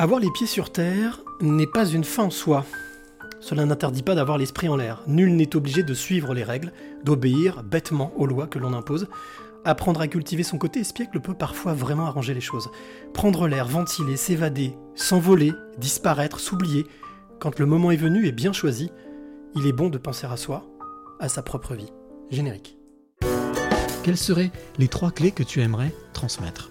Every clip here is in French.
Avoir les pieds sur terre n'est pas une fin en soi. Cela n'interdit pas d'avoir l'esprit en l'air. Nul n'est obligé de suivre les règles, d'obéir bêtement aux lois que l'on impose. Apprendre à cultiver son côté espiègle peut parfois vraiment arranger les choses. Prendre l'air, ventiler, s'évader, s'envoler, disparaître, s'oublier, quand le moment est venu et bien choisi, il est bon de penser à soi, à sa propre vie. Générique. Quelles seraient les trois clés que tu aimerais transmettre?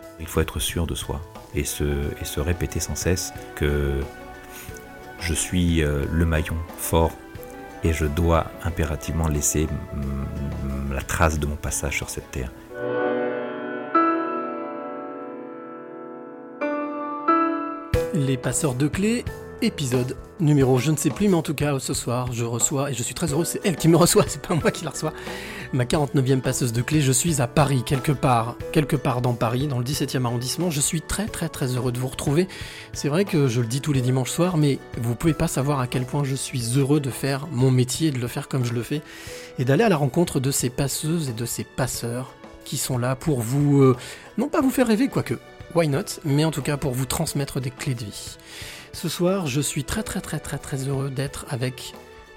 Il faut être sûr de soi et se, répéter sans cesse que je suis euh, le maillon fort et je dois impérativement laisser la trace de mon passage sur cette terre. Les passeurs de clés, épisode numéro je ne sais plus, mais en tout cas ce soir je reçois, et je suis très heureux, c'est elle qui me reçoit, c'est pas moi qui la reçois, ma 49e passeuse de clés. Je suis à Paris, quelque part, quelque part dans Paris, dans le 17e arrondissement. Je suis très très très heureux de vous retrouver. C'est vrai que je le dis tous les dimanches soirs, mais vous pouvez pas savoir à quel point je suis heureux de faire mon métier, de le faire comme je le fais, et d'aller à la rencontre de ces passeuses et de ces passeurs qui sont là pour vous, euh, non pas vous faire rêver, quoique, why not, mais en tout cas pour vous transmettre des clés de vie. Ce soir, je suis très très très très très heureux d'être avec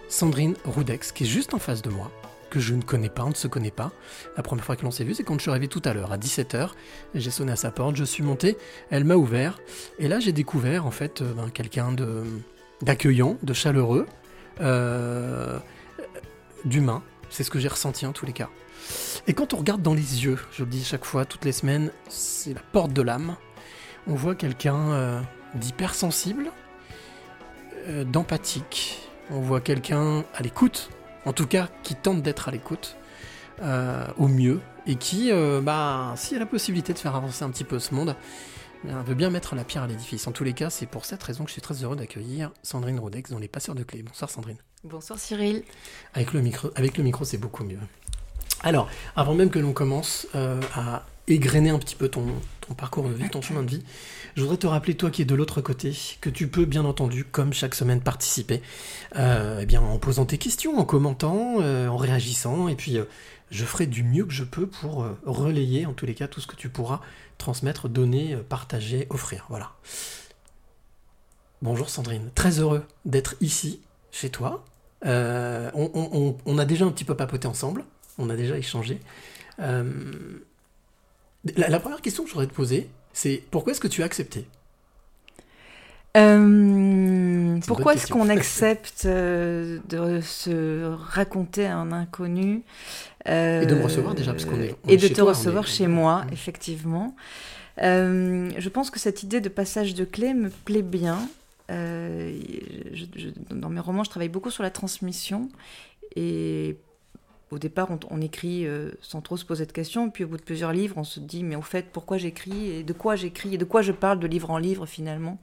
Sandrine Roudex, qui est juste en face de moi, que je ne connais pas, on ne se connaît pas. La première fois que l'on s'est vu, c'est quand je suis arrivé tout à l'heure, à 17h. J'ai sonné à sa porte, je suis monté, elle m'a ouvert, et là j'ai découvert en fait euh, ben, quelqu'un de d'accueillant, de chaleureux, euh, d'humain. C'est ce que j'ai ressenti en tous les cas. Et quand on regarde dans les yeux, je le dis chaque fois, toutes les semaines, c'est la porte de l'âme. On voit quelqu'un euh, d'hypersensible, euh, d'empathique. On voit quelqu'un à l'écoute, en tout cas qui tente d'être à l'écoute euh, au mieux, et qui, euh, bah, s'il y a la possibilité de faire avancer un petit peu ce monde, bien, veut bien mettre la pierre à l'édifice. En tous les cas, c'est pour cette raison que je suis très heureux d'accueillir Sandrine Rodex dans Les Passeurs de Clés. Bonsoir Sandrine. Bonsoir Cyril. Avec le micro, avec le micro c'est beaucoup mieux. Alors, avant même que l'on commence euh, à égrener un petit peu ton, ton parcours de vie, ton chemin de vie, je voudrais te rappeler, toi qui es de l'autre côté, que tu peux bien entendu, comme chaque semaine, participer euh, eh bien, en posant tes questions, en commentant, euh, en réagissant, et puis euh, je ferai du mieux que je peux pour relayer, en tous les cas, tout ce que tu pourras transmettre, donner, partager, offrir. Voilà. Bonjour Sandrine, très heureux d'être ici, chez toi. On, on- on- on a déjà un petit peu papoté ensemble, on a déjà échangé. Euh, la, la première question que je voudrais te poser, c'est pourquoi est-ce que tu as accepté? Euh, pourquoi est-ce qu'on accepte euh, de se raconter à un inconnu? Euh, Et de me recevoir déjà, parce qu'on est- on et est de te toi, recevoir est- chez moi, Mm. effectivement. Je pense que cette idée de passage de clé me plaît bien. Je- je- dans mes romans, je travaille beaucoup sur la transmission et au départ, on, écrit euh, sans trop se poser de questions. Puis au bout de plusieurs livres, on se dit, mais au fait, pourquoi j'écris et de quoi j'écris et de quoi je parle de livre en livre finalement.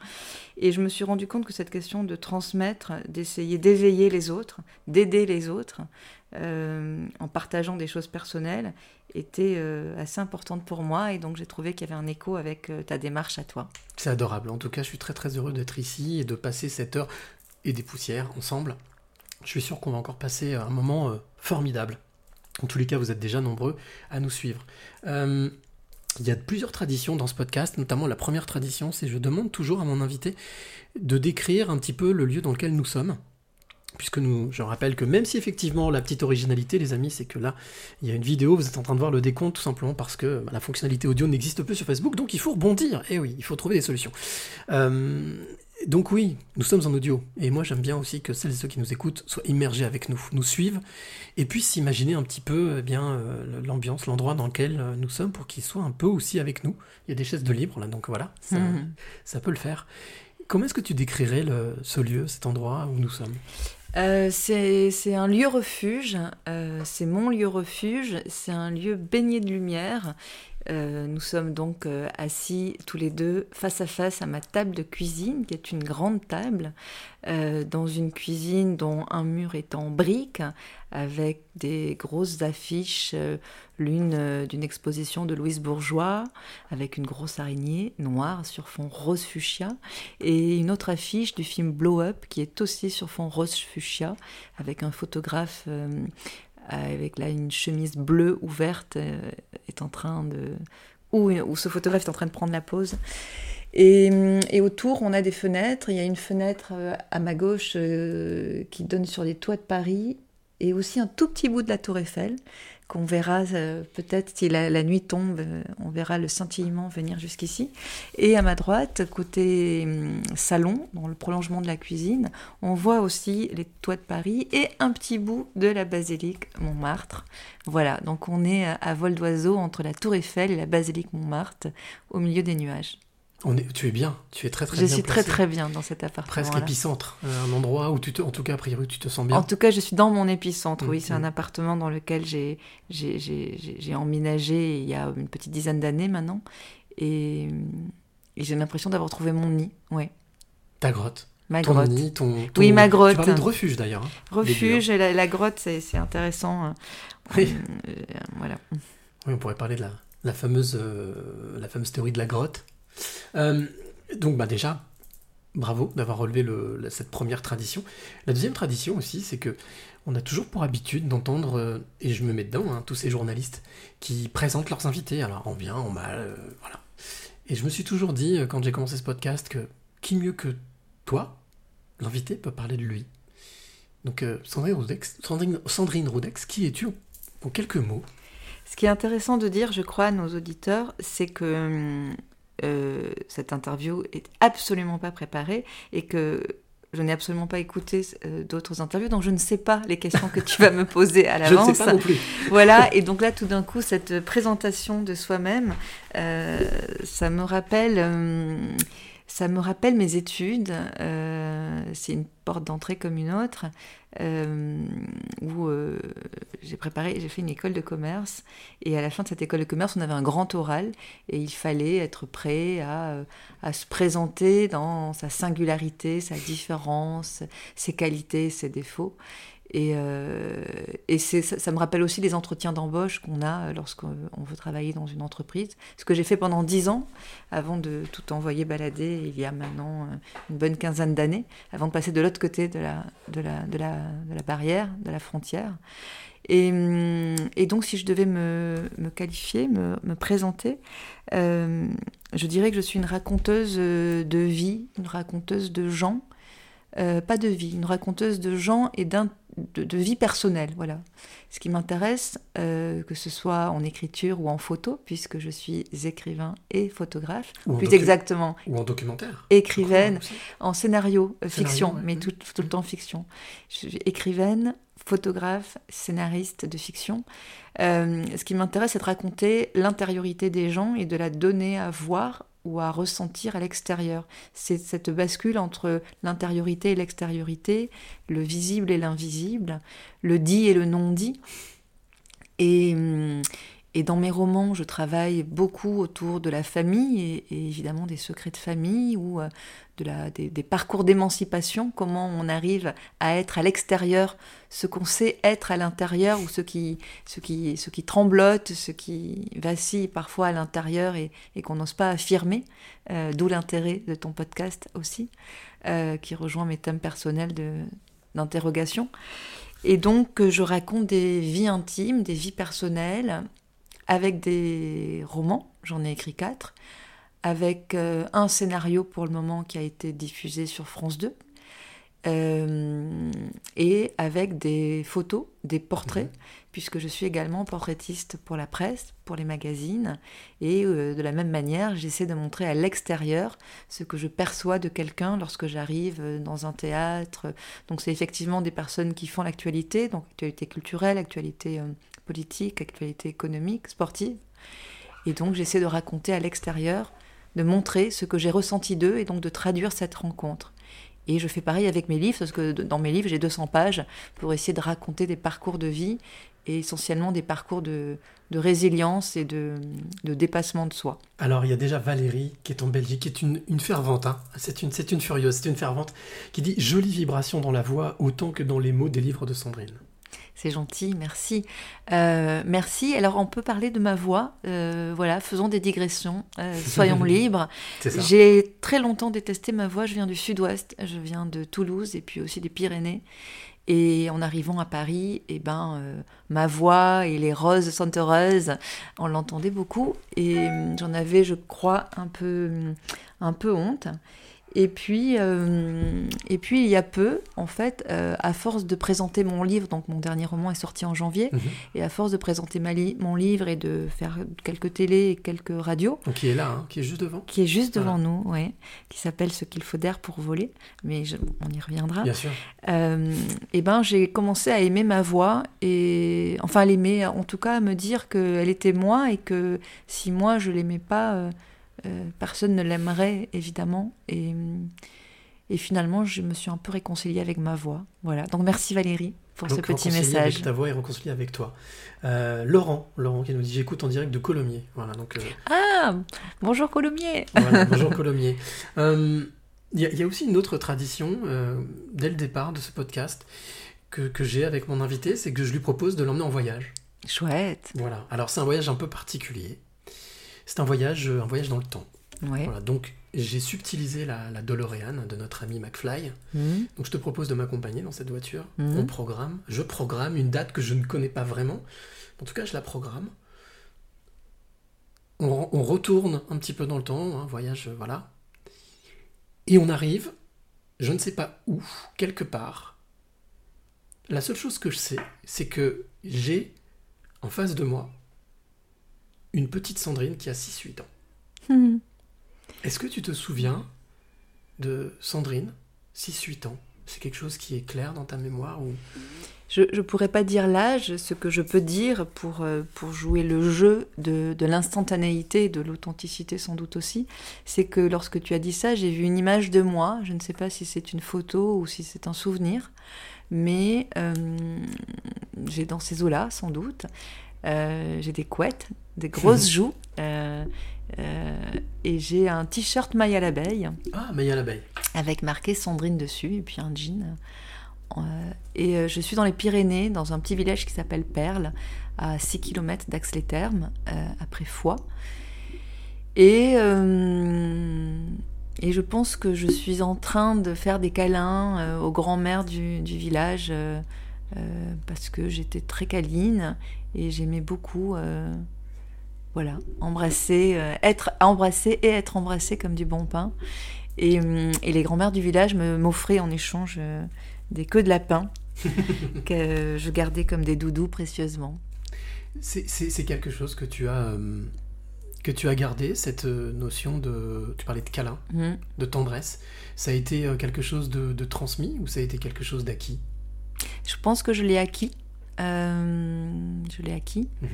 Et je me suis rendu compte que cette question de transmettre, d'essayer d'éveiller les autres, d'aider les autres, euh, en partageant des choses personnelles, était euh, assez importante pour moi. Et donc j'ai trouvé qu'il y avait un écho avec ta démarche à toi. C'est adorable. En tout cas, je suis très très heureux d'être ici et de passer cette heure et des poussières ensemble. Je suis sûr qu'on va encore passer un moment euh, formidable. En tous les cas, vous êtes déjà nombreux à nous suivre. Euh, il y a plusieurs traditions dans ce podcast, notamment la première tradition, c'est je demande toujours à mon invité de décrire un petit peu le lieu dans lequel nous sommes. Puisque nous, je rappelle que même si effectivement la petite originalité, les amis, c'est que là, il y a une vidéo, vous êtes en train de voir le décompte tout simplement parce que bah, la fonctionnalité audio n'existe plus sur Facebook, donc il faut rebondir. Et oui, il faut trouver des solutions. Euh, donc oui, nous sommes en audio. Et moi j'aime bien aussi que celles et ceux qui nous écoutent soient immergés avec nous, nous suivent, et puissent s'imaginer un petit peu eh bien euh, l'ambiance, l'endroit dans lequel euh, nous sommes pour qu'ils soient un peu aussi avec nous. Il y a des chaises de libre là, donc voilà, ça, Mhm. ça peut le faire. Comment est-ce que tu décrirais le- ce lieu, cet endroit où nous sommes? Euh, c'est c'est un lieu refuge, euh, c'est mon lieu refuge, c'est un lieu baigné de lumière Euh, nous sommes donc euh, assis tous les deux face à face à ma table de cuisine, qui est une grande table, euh, dans une cuisine dont un mur est en briques, avec des grosses affiches, l'une d'une exposition de Louise Bourgeois, avec une grosse araignée noire sur fond rose fuchsia, et une autre affiche du film Blow Up, qui est aussi sur fond rose fuchsia, avec un photographe avec là une chemise bleue ouverte euh, est en train de où, ce photographe est en train de prendre la pose. Et, et autour, on a des fenêtres. Il y a une fenêtre euh, à ma gauche euh, qui donne sur les toits de Paris et aussi un tout petit bout de la Tour Eiffel qu'on verra euh, peut-être si la, nuit tombe, euh, on verra le scintillement venir jusqu'ici. Et à ma droite, côté hum, salon, dans le prolongement de la cuisine, on voit aussi les toits de Paris et un petit bout de la basilique Montmartre. Voilà, donc on est à vol d'oiseau entre la Tour Eiffel et la basilique Montmartre, au milieu des nuages. On est, tu es bien, tu es très très Je bien suis très très bien dans cet appartement. Presque épicentre, euh, un endroit où tu te, en tout cas a priori tu te sens bien. En tout cas, je suis dans mon épicentre. Oui, Mm, c'est mm. un appartement dans lequel j'ai j'ai- emménagé il y a une petite dizaine d'années maintenant. Et, et j'ai l'impression d'avoir trouvé mon nid. Ouais, Ta grotte, ma ton grotte. nid, ton, ton- Oui, ma grotte. Tu parlais de refuge d'ailleurs. hein. Refuge, et la, la grotte, c'est intéressant. hein. Oui. Euh, voilà. Oui, on pourrait parler de la, la fameuse, euh, la fameuse théorie de la grotte. Euh, donc, bah déjà, bravo d'avoir relevé cette première tradition. La deuxième tradition aussi, c'est que on a toujours pour habitude d'entendre, euh, et je me mets dedans, hein, tous ces journalistes qui présentent leurs invités, alors en bien, en mal, euh, voilà. Et je me suis toujours dit, quand j'ai commencé ce podcast, que qui mieux que toi, l'invité, peut parler de lui. Donc, Sandrine, Roudex, Sandrine, Sandrine Roudex, qui es-tu en- en quelques mots? Ce qui est intéressant de dire, je crois, à nos auditeurs, c'est que hum, euh, cette interview est absolument pas préparée et que je n'ai absolument pas écouté euh, d'autres interviews, donc je ne sais pas les questions que tu vas me poser à Je ne l'avance. sais pas non plus. Voilà, et donc là, tout d'un coup, cette présentation de soi-même, euh, ça me rappelle, ça me rappelle mes études. euh, c'est une porte d'entrée comme une autre, euh, où euh, j'ai préparé, j'ai fait une école de commerce, et à la fin de cette école de commerce, on avait un grand oral, et il fallait être prêt à, à se présenter dans sa singularité, sa différence, ses qualités, ses défauts. Et, euh, et ça, ça me rappelle aussi les entretiens d'embauche qu'on a euh, lorsqu'on on veut travailler dans une entreprise. Ce que j'ai fait pendant dix ans, avant de tout envoyer balader, il y a maintenant euh, une bonne quinzaine d'années, avant de passer de l'autre côté de la, de la, de la, de la barrière, de la frontière. Et, hum, et donc, si je devais me, qualifier, me, présenter, euh, je dirais que je suis une raconteuse euh, de vie, une raconteuse de gens, euh, pas de vie, une raconteuse de gens et d'un, de, de vie personnelle, voilà. Ce qui m'intéresse, euh, que ce soit en écriture ou en photo, puisque je suis écrivain et photographe, Ou plus exactement Ou en documentaire. écrivaine, en scénario, euh, Scénario, fiction, ouais, mais tout, tout le temps fiction. Je suis écrivaine, photographe, scénariste de fiction. Euh, ce qui m'intéresse, c'est de raconter l'intériorité des gens et de la donner à voir ou à ressentir à l'extérieur. C'est cette bascule entre l'intériorité et l'extériorité, le visible et l'invisible, le dit et le non-dit. Et, hum, et dans mes romans, je travaille beaucoup autour de la famille et, évidemment des secrets de famille ou euh, de la, des, parcours d'émancipation, comment on arrive à être à l'extérieur ce qu'on sait être à l'intérieur ou ce qui, ce, qui, ce qui tremblote, ce qui vacille parfois à l'intérieur et, qu'on n'ose pas affirmer, euh, d'où l'intérêt de ton podcast aussi, euh, qui rejoint mes thèmes personnels d'interrogation. Et donc, je raconte des vies intimes, des vies personnelles, avec des romans, j'en ai écrit quatre, avec euh, un scénario pour le moment qui a été diffusé sur France 2, euh, et avec des photos, des portraits, puisque je suis également portraitiste pour la presse, pour les magazines, et euh, de la même manière, j'essaie de montrer à l'extérieur ce que je perçois de quelqu'un lorsque j'arrive dans un théâtre. Donc c'est effectivement des personnes qui font l'actualité, donc actualité culturelle, actualité euh, politique, actualité économique, sportive. Et donc j'essaie de raconter à l'extérieur, de montrer ce que j'ai ressenti d'eux et donc de traduire cette rencontre. Et je fais pareil avec mes livres, parce que dans mes livres, j'ai 200 pages pour essayer de raconter des parcours de vie et essentiellement des parcours de, de résilience et de, dépassement de soi. Alors, il y a déjà Valérie qui est en Belgique, qui est une, une fervente, hein. c'est une, une furieuse, c'est une fervente, qui dit jolie vibration dans la voix autant que dans les mots des livres de Sandrine. C'est gentil, merci. Euh, merci. Alors, on peut parler de ma voix. Euh, voilà, faisons des digressions. Euh, soyons libres. J'ai très longtemps détesté ma voix. Je viens du sud-ouest. Je viens de Toulouse et puis aussi des Pyrénées. Et en arrivant à Paris, eh ben, euh, ma voix et les roses senteureuses, on l'entendait beaucoup. Et euh, j'en avais, je crois, un peu, un peu honte. Et puis, euh, et puis, il y a peu, en fait, euh, à force de présenter mon livre, donc mon dernier roman est sorti en janvier, Mhm. et à force de présenter ma li- mon livre et de faire quelques télés et quelques radios, Donc, qui est là, hein, qui est juste devant. qui est juste devant nous, ouais, qui s'appelle Ce qu'il faut d'air pour voler, mais je- on y reviendra. Bien sûr. Euh, et ben j'ai commencé à aimer ma voix et enfin à l'aimer en tout cas à me dire qu'elle était moi et que si moi je l'aimais pas euh, personne ne l'aimerait évidemment et, et finalement je me suis un peu réconciliée avec ma voix voilà donc merci Valérie pour ce petit message Avec ta voix et réconcilié avec toi. Euh, Laurent, Laurent qui nous dit j'écoute en direct de Colomiers. Voilà, donc euh, ah bonjour Colomiers voilà, bonjour Colomiers. Il y, a- il y a aussi une autre tradition dès le départ de ce podcast que, que j'ai avec mon invité, c'est que je lui propose de l'emmener en voyage. chouette Voilà. Alors c'est un voyage un peu particulier. C'est un voyage, euh, un voyage dans le temps. ouais Voilà. Donc j'ai subtilisé la, la DeLorean de notre ami McFly. Mhm. Donc je te propose de m'accompagner dans cette voiture. Mhm. On programme. Je programme une date que je ne connais pas vraiment. En tout cas, je la programme. On, on retourne un petit peu dans le temps, un voyage, euh, voilà. Et on arrive, je ne sais pas où, quelque part. La seule chose que je sais, c'est que j'ai en face de moi une petite Sandrine qui a 6-8 ans. Mhm. Est-ce que tu te souviens de Sandrine, 6-8 ans? C'est quelque chose qui est clair dans ta mémoire ou... Je ne pourrais pas dire l'âge, ce que je peux dire pour, euh, pour jouer le jeu de, de l'instantanéité et de l'authenticité sans doute aussi, c'est que lorsque tu as dit ça, j'ai vu une image de moi, je ne sais pas si c'est une photo ou si c'est un souvenir, mais euh, j'ai dans ces eaux-là sans doute, Euh, j'ai des couettes, des grosses joues, euh, euh, et j'ai un t-shirt maille à l'abeille Ah, mais il y a l'abeille. avec marqué Sandrine dessus, et puis un jean. Euh, et je suis dans les Pyrénées, dans un petit village qui s'appelle Perle, à 6 km d'Ax-les-Thermes, euh, après Foix. Et, et je pense que je suis en train de faire des câlins aux grands-mères du, du village, parce que j'étais très câline, et j'aimais beaucoup... voilà, embrasser, euh, être embrassé et être embrassé comme du bon pain. Et, hum, et les grands-mères du village me m'offraient en échange euh, des queues de lapin que je gardais comme des doudous précieusement. C'est- quelque chose que tu as, euh, que tu as gardé, cette euh, notion de... Tu parlais de câlin, Mhm. de tendresse. Ça a été quelque chose de, de transmis ou ça a été quelque chose d'acquis? Je pense que je l'ai acquis. Je l'ai acquis. Mhm.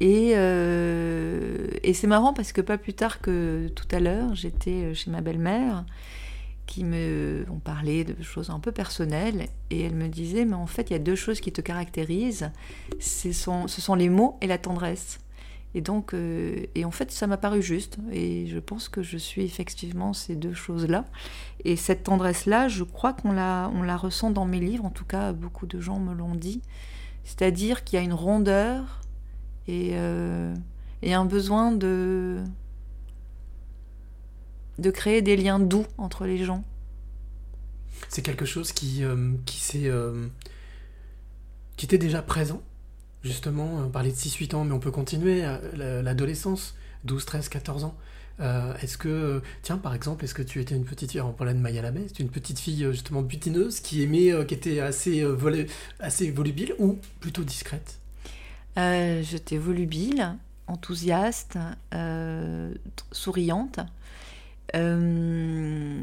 Et, euh, et c'est marrant parce que pas plus tard que tout à l'heure, j'étais chez ma belle-mère qui me on parlait de choses un peu personnelles et elle me disait mais en fait il y a deux choses qui te caractérisent ce sont, les mots et la tendresse. Et donc euh, et en fait ça m'a paru juste et je pense que je suis effectivement ces deux choses là et cette tendresse là je crois qu'on la on la ressent dans mes livres en tout cas beaucoup de gens me l'ont dit. C'est-à-dire qu'il y a une rondeur et, euh, et un besoin de de créer des liens doux entre les gens. C'est quelque chose qui, euh, qui euh, qui était déjà présent, justement. On parlait de 6-8 ans, mais on peut continuer. la- L'adolescence, 12, 13, 14 ans. Est-ce que, tiens, par exemple, est-ce que tu étais une petite fille, on parlait de Maya c'est une petite fille justement butineuse qui aimait, qui était assez, assez volubile ou plutôt discrète? Euh, J'étais volubile, enthousiaste, euh, souriante, euh,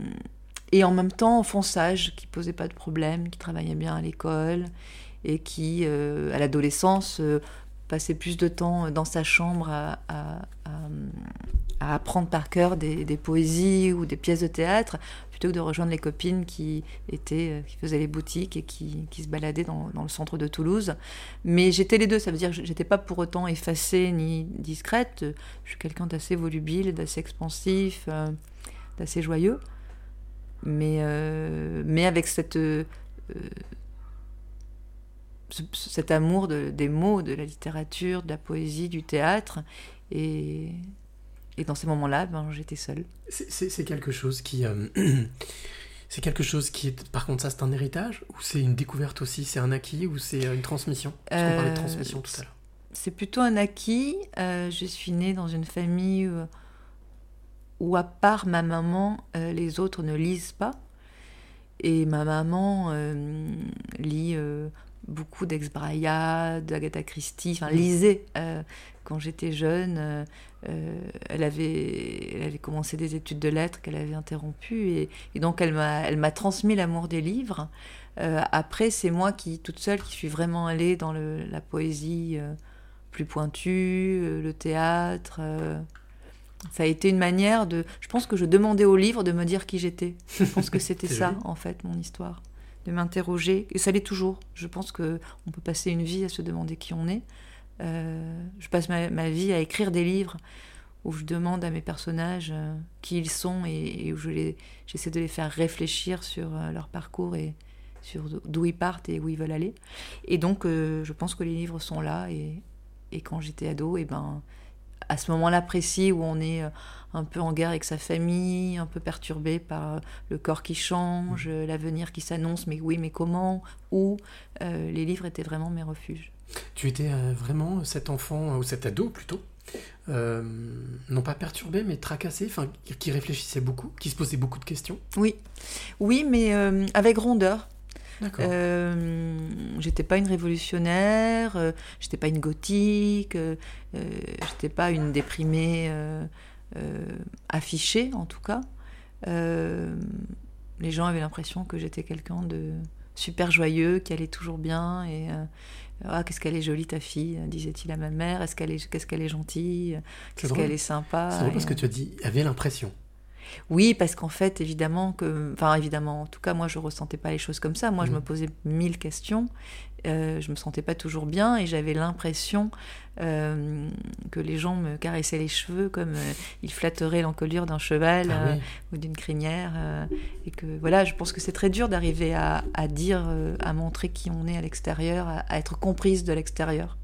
et en même temps enfant sage, qui posait pas de problème, qui travaillait bien à l'école et qui, à l'adolescence, passait plus de temps dans sa chambre à, apprendre par cœur des poésies ou des pièces de théâtre, plutôt que de rejoindre les copines qui étaient, euh, qui faisaient les boutiques et qui, qui se baladaient dans, dans, le centre de Toulouse. Mais j'étais les deux, ça veut dire que j'étais pas pour autant effacée ni discrète. Je suis quelqu'un d'assez volubile, d'assez expansif, euh, d'assez joyeux. Mais, euh, mais avec cette, euh, ce, cet amour de, des mots, de la littérature, de la poésie, du théâtre. Et, et dans ces moments-là, ben, j'étais seule. C'est quelque chose qui. Euh, c'est quelque chose qui est. Par contre, ça, c'est un héritage Ou c'est une découverte aussi? C'est un acquis Ou c'est une transmission? Parce qu'on parlait de transmission tout à l'heure. C'est plutôt un acquis. Euh, je suis née dans une famille où, où à part ma maman, euh, les autres ne lisent pas. Et ma maman euh, lit euh, beaucoup d'Ex Braya, d'Agatha Christie, enfin lisait euh, quand j'étais jeune. euh, euh, elle, avait, elle avait commencé des études de lettres qu'elle avait interrompues et, et donc elle m'a, elle m'a transmis l'amour des livres. Euh, après, c'est moi qui, toute seule, qui suis vraiment allée dans le, la poésie euh, plus pointue, le théâtre. ça a été une manière de. Je pense que je demandais au livre de me dire qui j'étais. Je pense que c'était ça, joli. en fait, mon histoire. De m'interroger. Et ça l'est toujours. Je pense que on peut passer une vie à se demander qui on est. Euh, je passe ma, ma vie à écrire des livres où je demande à mes personnages euh, qui ils sont et, et où je j'essaie de les faire réfléchir sur euh, leur parcours et sur d'où ils partent et où ils veulent aller. Et donc, je pense que les livres sont là. Et, et quand j'étais ado, et ben, à ce moment-là précis où on est un peu en guerre avec sa famille, un peu perturbé par le corps qui change, euh, l'avenir qui s'annonce, mais oui, mais comment Où Les livres étaient vraiment mes refuges. Tu étais euh, vraiment cet enfant, ou cet ado plutôt, euh, non pas perturbé, mais tracassé, enfin, qui réfléchissait beaucoup, qui se posait beaucoup de questions. Oui, oui, mais euh, avec rondeur. D'accord. Euh, j'étais pas une révolutionnaire, j'étais pas une gothique, j'étais pas une déprimée affichée en tout cas. Les gens avaient l'impression que j'étais quelqu'un de super joyeux, qui allait toujours bien et ah qu'est-ce qu'elle est jolie ta fille, disait-il à ma mère. Est-ce qu'elle est qu'est-ce qu'elle est gentille, qu'est-ce qu'elle est sympa. C'est drôle parce que tu as dit, avait l'impression. Oui, parce qu'en fait, évidemment que, enfin évidemment, en tout cas, moi, je ressentais pas les choses comme ça. Moi, je Mhm. me posais mille questions. Euh, je me sentais pas toujours bien et j'avais l'impression euh, que les gens me caressaient les cheveux comme euh, ils flatteraient l'encolure d'un cheval Ah euh, oui. ou d'une crinière. et que voilà, je pense que c'est très dur d'arriver à, à dire, à montrer qui on est à l'extérieur, à, à être comprise de l'extérieur.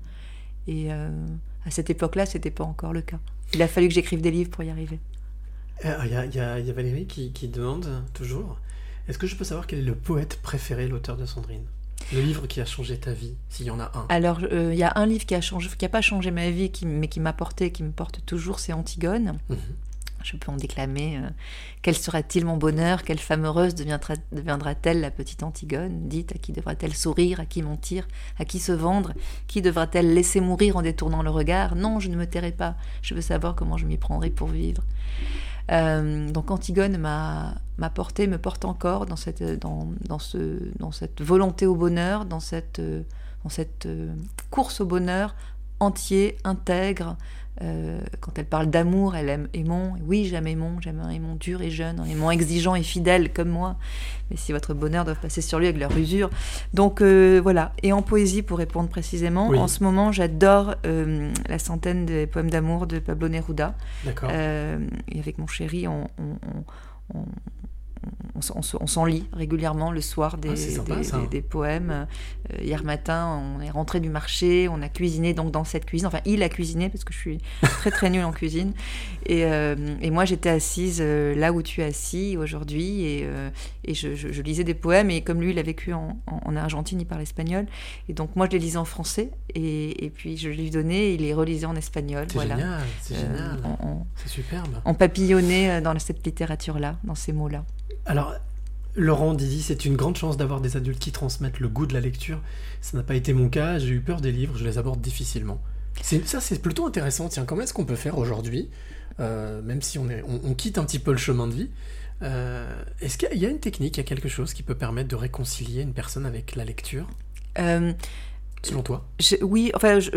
Et à cette époque-là, c'était pas encore le cas. Il a fallu que j'écrive des livres pour y arriver. Euh, Il y, a, y y Valérie qui, qui demande toujours est-ce que je peux savoir quel est le poète préféré, l'auteur de Sandrine? Le livre qui a changé ta vie, s'il y en a un. Alors, euh, il y a un livre qui a changé, qui a pas changé ma vie, qui, mais qui m'a porté, qui me porte toujours, c'est Antigone. Mhm. Je peux en déclamer. euh, Quel sera-t-il mon bonheur? Quelle femme heureuse deviendra- deviendra-t-elle la petite Antigone? Dites, à qui devra-t-elle sourire? À qui mentir? À qui se vendre? Qui devra-t-elle laisser mourir en détournant le regard? Non, je ne me tairai pas. Je veux savoir comment je m'y prendrai pour vivre. Euh, donc Antigone m'a porté, me porte encore dans cette volonté au bonheur, dans cette, euh, dans cette euh, course au bonheur entier, intègre. Euh, quand elle parle d'amour, elle aime aimant. Oui, j'aime aimant, j'aime un aimant dur et jeune, un aimant exigeant et fidèle comme moi. Mais si votre bonheur doit passer sur lui avec leur usure. Donc euh, voilà. Et en poésie, pour répondre précisément, Oui. en ce moment, j'adore euh, la centaine des poèmes d'amour de Pablo Neruda. D'accord. Et avec mon chéri, on, on, on, on- on s'en- on lit régulièrement le soir des, Ah, c'est sympa, des, ça. des- des poèmes. Euh, hier matin, on est rentré du marché, on a cuisiné donc dans cette cuisine. Enfin, il a cuisiné parce que je suis très très nulle en cuisine. Et, euh, et moi, j'étais assise euh, là où tu es assis aujourd'hui et, et je, je- je lisais des poèmes. Et comme lui, il a vécu en, en- en Argentine, il parle espagnol. Et donc, moi, je les lisais en français. Et, et puis, je lui donnais et il les relisait en espagnol. c'est voilà. génial, c'est génial. C'est superbe. on papillonnait dans cette littérature-là, dans ces mots-là. Alors, Laurent Didi, c'est une grande chance d'avoir des adultes qui transmettent le goût de la lecture. Ça n'a pas été mon cas, j'ai eu peur des livres, je les aborde difficilement. Ça, c'est plutôt intéressant. Tiens, comment est-ce qu'on peut faire aujourd'hui, euh, même si on, est, on, on quitte un petit peu le chemin de vie euh, Est-ce qu'il y a une technique, il y a quelque chose qui peut permettre de réconcilier une personne avec la lecture, Euh, selon toi? je- oui, enfin, je,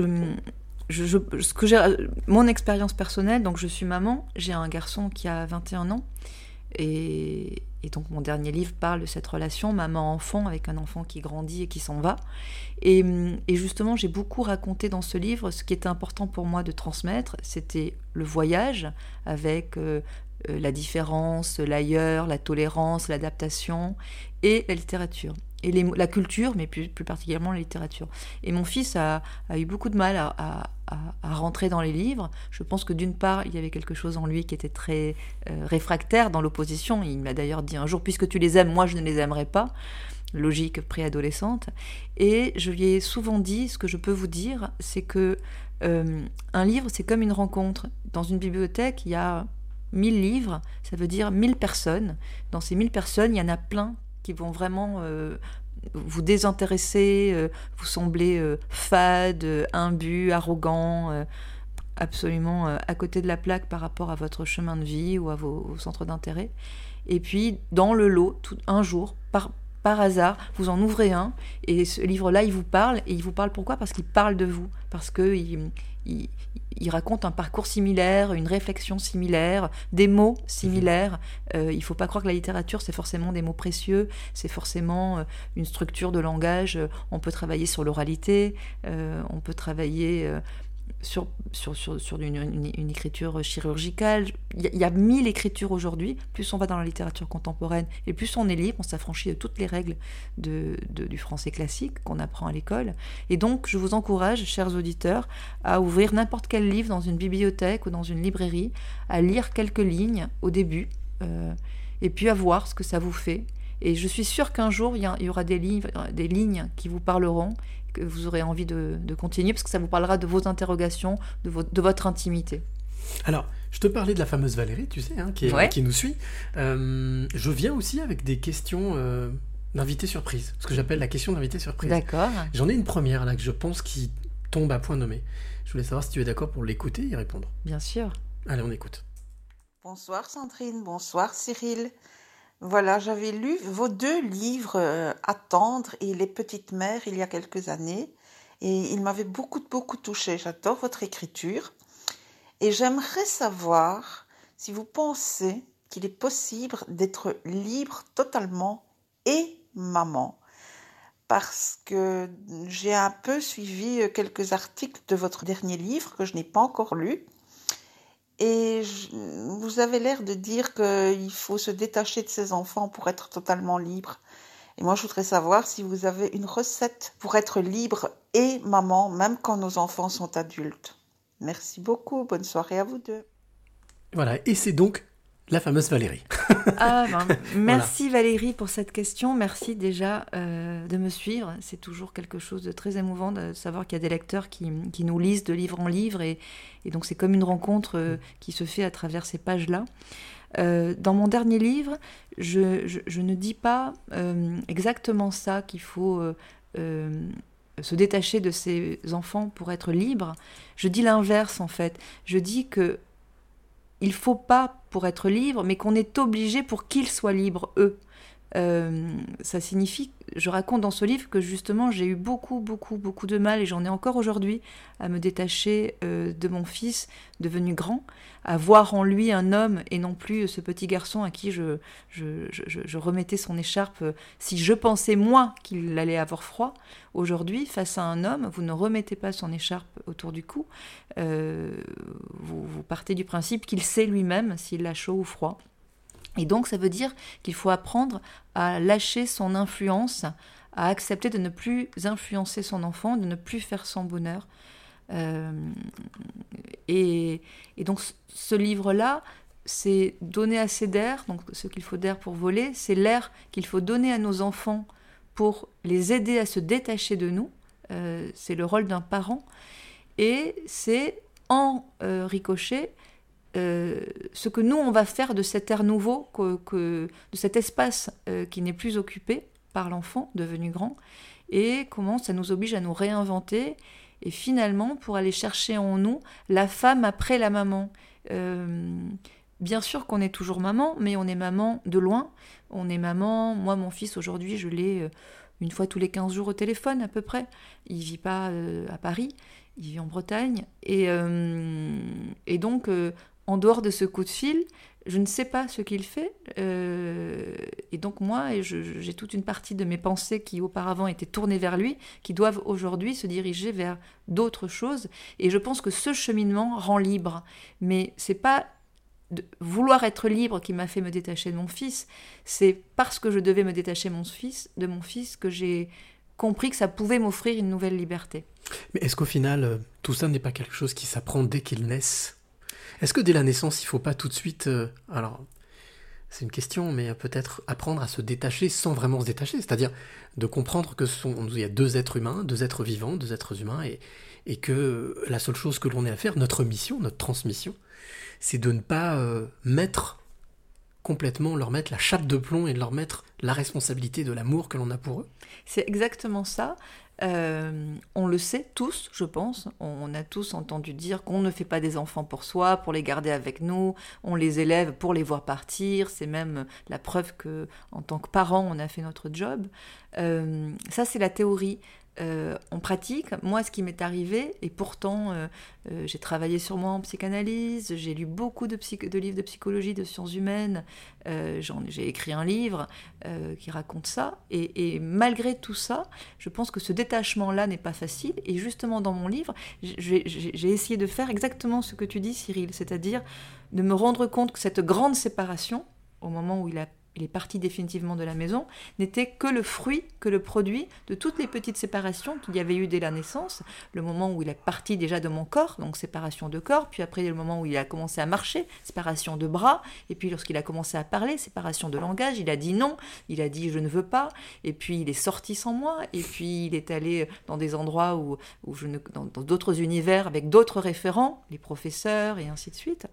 je- je- ce que j'ai, mon expérience personnelle, donc je suis maman, j'ai un garçon qui a 21 ans, et, donc mon dernier livre parle de cette relation maman-enfant avec un enfant qui grandit et qui s'en va. Et, et justement, j'ai beaucoup raconté dans ce livre ce qui était important pour moi de transmettre, c'était le voyage avec euh, euh, la différence, l'ailleurs, la tolérance, l'adaptation et la littérature. Et la culture, mais plus, particulièrement la littérature. Et mon fils a, eu beaucoup de mal à, rentrer dans les livres. Je pense que d'une part, il y avait quelque chose en lui qui était très euh, réfractaire dans l'opposition. Il m'a d'ailleurs dit un jour, puisque tu les aimes, moi je ne les aimerais pas. Logique préadolescente. Et je lui ai souvent dit, ce que je peux vous dire, c'est que euh, un livre, c'est comme une rencontre. Dans une bibliothèque, il y a 1000 livres, ça veut dire 1000 personnes. Dans ces 1000 personnes, il y en a plein qui vont vraiment euh, vous désintéresser, euh, vous sembler euh, fade, imbu, arrogant, absolument à côté de la plaque par rapport à votre chemin de vie ou à vos, vos centres d'intérêt. Et puis, dans le lot, tout, un jour, par, par hasard, vous en ouvrez un, et ce livre-là, il vous parle, et il vous parle pourquoi? Parce qu'il parle de vous, parce qu'il il, raconte un parcours similaire, une réflexion similaire, des mots similaires. Euh, il ne faut pas croire que la littérature, c'est forcément des mots précieux, c'est forcément euh, une structure de langage. Euh, On peut travailler sur l'oralité, on peut travailler sur, sur, sur, sur une, une- une écriture chirurgicale. Il y, a, mille écritures aujourd'hui. Plus on va dans la littérature contemporaine et plus on est libre, on s'affranchit de toutes les règles de, de- du français classique qu'on apprend à l'école. Et donc, je vous encourage, chers auditeurs, à ouvrir n'importe quel livre dans une bibliothèque ou dans une librairie, à lire quelques lignes au début, euh, et puis à voir ce que ça vous fait. Et je suis sûre qu'un jour, il y, aura des, des lignes qui vous parleront, que vous aurez envie de, de continuer, parce que ça vous parlera de vos interrogations, de, vo- de votre intimité. Alors, je te parlais de la fameuse Valérie, tu sais, hein, qui, est- Ouais. qui nous suit. Euh, je viens aussi avec des questions euh, d'invité surprise, ce que j'appelle la question d'invité surprise. D'accord. J'en ai une première là que je pense qui tombe à point nommé. Je voulais savoir si tu es d'accord pour l'écouter et y répondre. Bien sûr. Allez, on écoute. Bonsoir Sandrine, bonsoir Cyril. Voilà, j'avais lu vos deux livres, euh, Attendre et Les Petites Mères, il y a quelques années, et ils m'avaient beaucoup, beaucoup touché. J'adore votre écriture. Et j'aimerais savoir si vous pensez qu'il est possible d'être libre totalement et maman. Parce que j'ai un peu suivi euh, quelques articles de votre dernier livre que je n'ai pas encore lu. Et vous avez l'air de dire qu'il faut se détacher de ses enfants pour être totalement libre. Et moi, je voudrais savoir si vous avez une recette pour être libre et maman, même quand nos enfants sont adultes. Merci beaucoup. Bonne soirée à vous deux. Voilà, et c'est donc la fameuse Valérie. Ah, ben, merci Valérie pour cette question. Merci déjà euh, de me suivre. C'est toujours quelque chose de très émouvant de savoir qu'il y a des lecteurs qui, qui nous lisent de livre en livre. Et, et donc c'est comme une rencontre euh, qui se fait à travers ces pages-là. Euh, dans mon dernier livre, je, je- je ne dis pas exactement ça, qu'il faut se détacher de ses enfants pour être libre. Je dis l'inverse en fait. Je dis que il faut pas être libre, mais qu'on est obligé pour qu'ils soient libres, eux. Euh, ça signifie, je raconte dans ce livre que justement j'ai eu beaucoup, beaucoup, beaucoup de mal, et j'en ai encore aujourd'hui, à me détacher euh, de mon fils devenu grand, à voir en lui un homme et non plus ce petit garçon à qui je, remettais son écharpe euh, si je pensais moi qu'il allait avoir froid. Aujourd'hui, face à un homme, vous ne remettez pas son écharpe autour du cou, euh, vous partez du principe qu'il sait lui-même s'il a chaud ou froid. Et donc, ça veut dire qu'il faut apprendre à lâcher son influence, à accepter de ne plus influencer son enfant, de ne plus faire son bonheur. Euh, et, donc, ce- ce livre-là, c'est donner assez d'air, donc ce qu'il faut d'air pour voler, c'est l'air qu'il faut donner à nos enfants pour les aider à se détacher de nous. Euh, c'est le rôle d'un parent. Et c'est en euh, ricochet euh, ce que nous, on va faire de cet air nouveau, que, de cet espace euh, qui n'est plus occupé par l'enfant devenu grand, et comment ça nous oblige à nous réinventer, et finalement pour aller chercher en nous la femme après la maman. Euh, bien sûr qu'on est toujours maman, mais on est maman de loin. On est maman, moi mon fils aujourd'hui, je l'ai une fois tous les 15 jours au téléphone à peu près. Il vit pas à Paris, il vit en Bretagne. Et, et donc, en dehors de ce coup de fil, je ne sais pas ce qu'il fait. euh, et donc moi, j'ai toute une partie de mes pensées qui auparavant étaient tournées vers lui, qui doivent aujourd'hui se diriger vers d'autres choses. Et je pense que ce cheminement rend libre. Mais c'est pas de vouloir être libre qui m'a fait me détacher de mon fils. C'est parce que je devais me détacher mon fils, de mon fils que j'ai compris que ça pouvait m'offrir une nouvelle liberté. Mais est-ce qu'au final, euh, tout ça n'est pas quelque chose qui s'apprend dès qu'ils naissent Est-ce que dès la naissance, il faut pas tout de suite... euh, alors, c'est une question, mais peut-être apprendre à se détacher sans vraiment se détacher, c'est-à-dire de comprendre que sont, il y a deux êtres humains, deux êtres vivants, deux êtres humains, et, que la seule chose que l'on ait à faire, notre mission, notre transmission, c'est de ne pas euh, mettre complètement, leur mettre la chape de plomb et leur mettre la responsabilité de l'amour que l'on a pour eux. C'est exactement ça. Euh, on le sait tous, je pense. On a tous entendu dire qu'on ne fait pas des enfants pour soi, pour les garder avec nous. On les élève pour les voir partir. C'est même la preuve que, en tant que parents, on a fait notre job. Euh, ça, c'est la théorie. Euh, on pratique. Moi, ce qui m'est arrivé, et pourtant, euh, euh, j'ai travaillé sur moi en psychanalyse, j'ai lu beaucoup de, livres de psychologie, de sciences humaines, euh, j'ai écrit un livre qui raconte ça. Et, malgré tout ça, je pense que ce détachement-là n'est pas facile. Et justement, dans mon livre, j'ai essayé de faire exactement ce que tu dis, Cyril, c'est-à-dire de me rendre compte que cette grande séparation, au moment où il a il est parti définitivement de la maison, n'était que le fruit, que le produit de toutes les petites séparations qu'il y avait eu dès la naissance, le moment où il est parti déjà de mon corps, donc séparation de corps, puis après le moment où il a commencé à marcher, séparation de bras, et puis lorsqu'il a commencé à parler, séparation de langage, il a dit non, il a dit je ne veux pas, et puis il est sorti sans moi, et puis il est allé dans des endroits où, je ne, dans dans d'autres univers avec d'autres référents, les professeurs et ainsi de suite.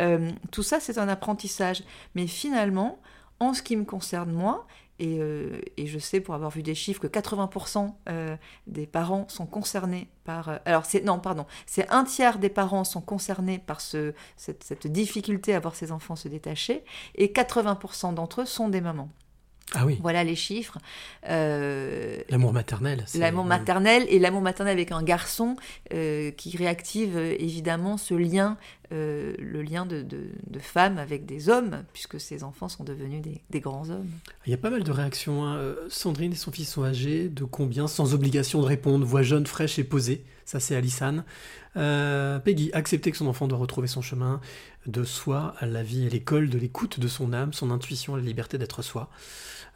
Euh, tout ça c'est un apprentissage, mais finalement, en ce qui me concerne moi, et, euh, et je sais pour avoir vu des chiffres que 80% euh, des parents sont concernés par... euh, alors c'est... Non, pardon. C'est un tiers des parents sont concernés par ce, cette, cette difficulté à voir ses enfants se détacher, et 80% d'entre eux sont des mamans. Ah oui, Voilà les chiffres. Euh, l'amour maternel. L'amour maternel et l'amour maternel avec un garçon euh, qui réactive euh, évidemment ce lien, euh, le lien de, de, de femmes avec des hommes, puisque ces enfants sont devenus des, des grands hommes. Il y a pas mal de réactions. hein. Sandrine et son fils sont âgés. De combien Sans obligation de répondre. Voix jeune, fraîche et posée. Ça, c'est Alissane. Euh, Peggy, accepter que son enfant doit retrouver son chemin de soi à la vie et l'école, de l'écoute de son âme, son intuition, la liberté d'être soi.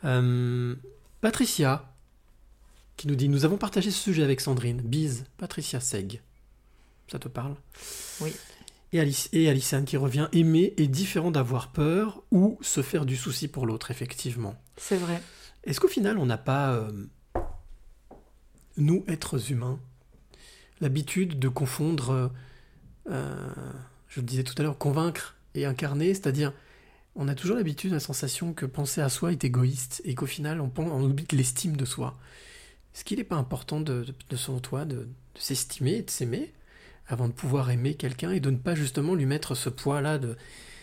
Euh, Patricia, qui nous dit Nous avons partagé ce sujet avec Sandrine. Bise, Patricia Seg. Ça te parle? Oui. Et, Alice, et Alissane qui revient aimer est différent d'avoir peur ou se faire du souci pour l'autre, effectivement. C'est vrai. Est-ce qu'au final, on n'a pas, euh, nous, êtres humains, l'habitude de confondre, euh, je le disais tout à l'heure, convaincre et incarner, c'est-à-dire, on a toujours l'habitude, la sensation que penser à soi est égoïste et qu'au final, on, oublie l'estime de soi. Est-ce qu'il n'est pas important, de, de, de selon toi, de, de s'estimer et de s'aimer avant de pouvoir aimer quelqu'un et de ne pas justement lui mettre ce poids-là de...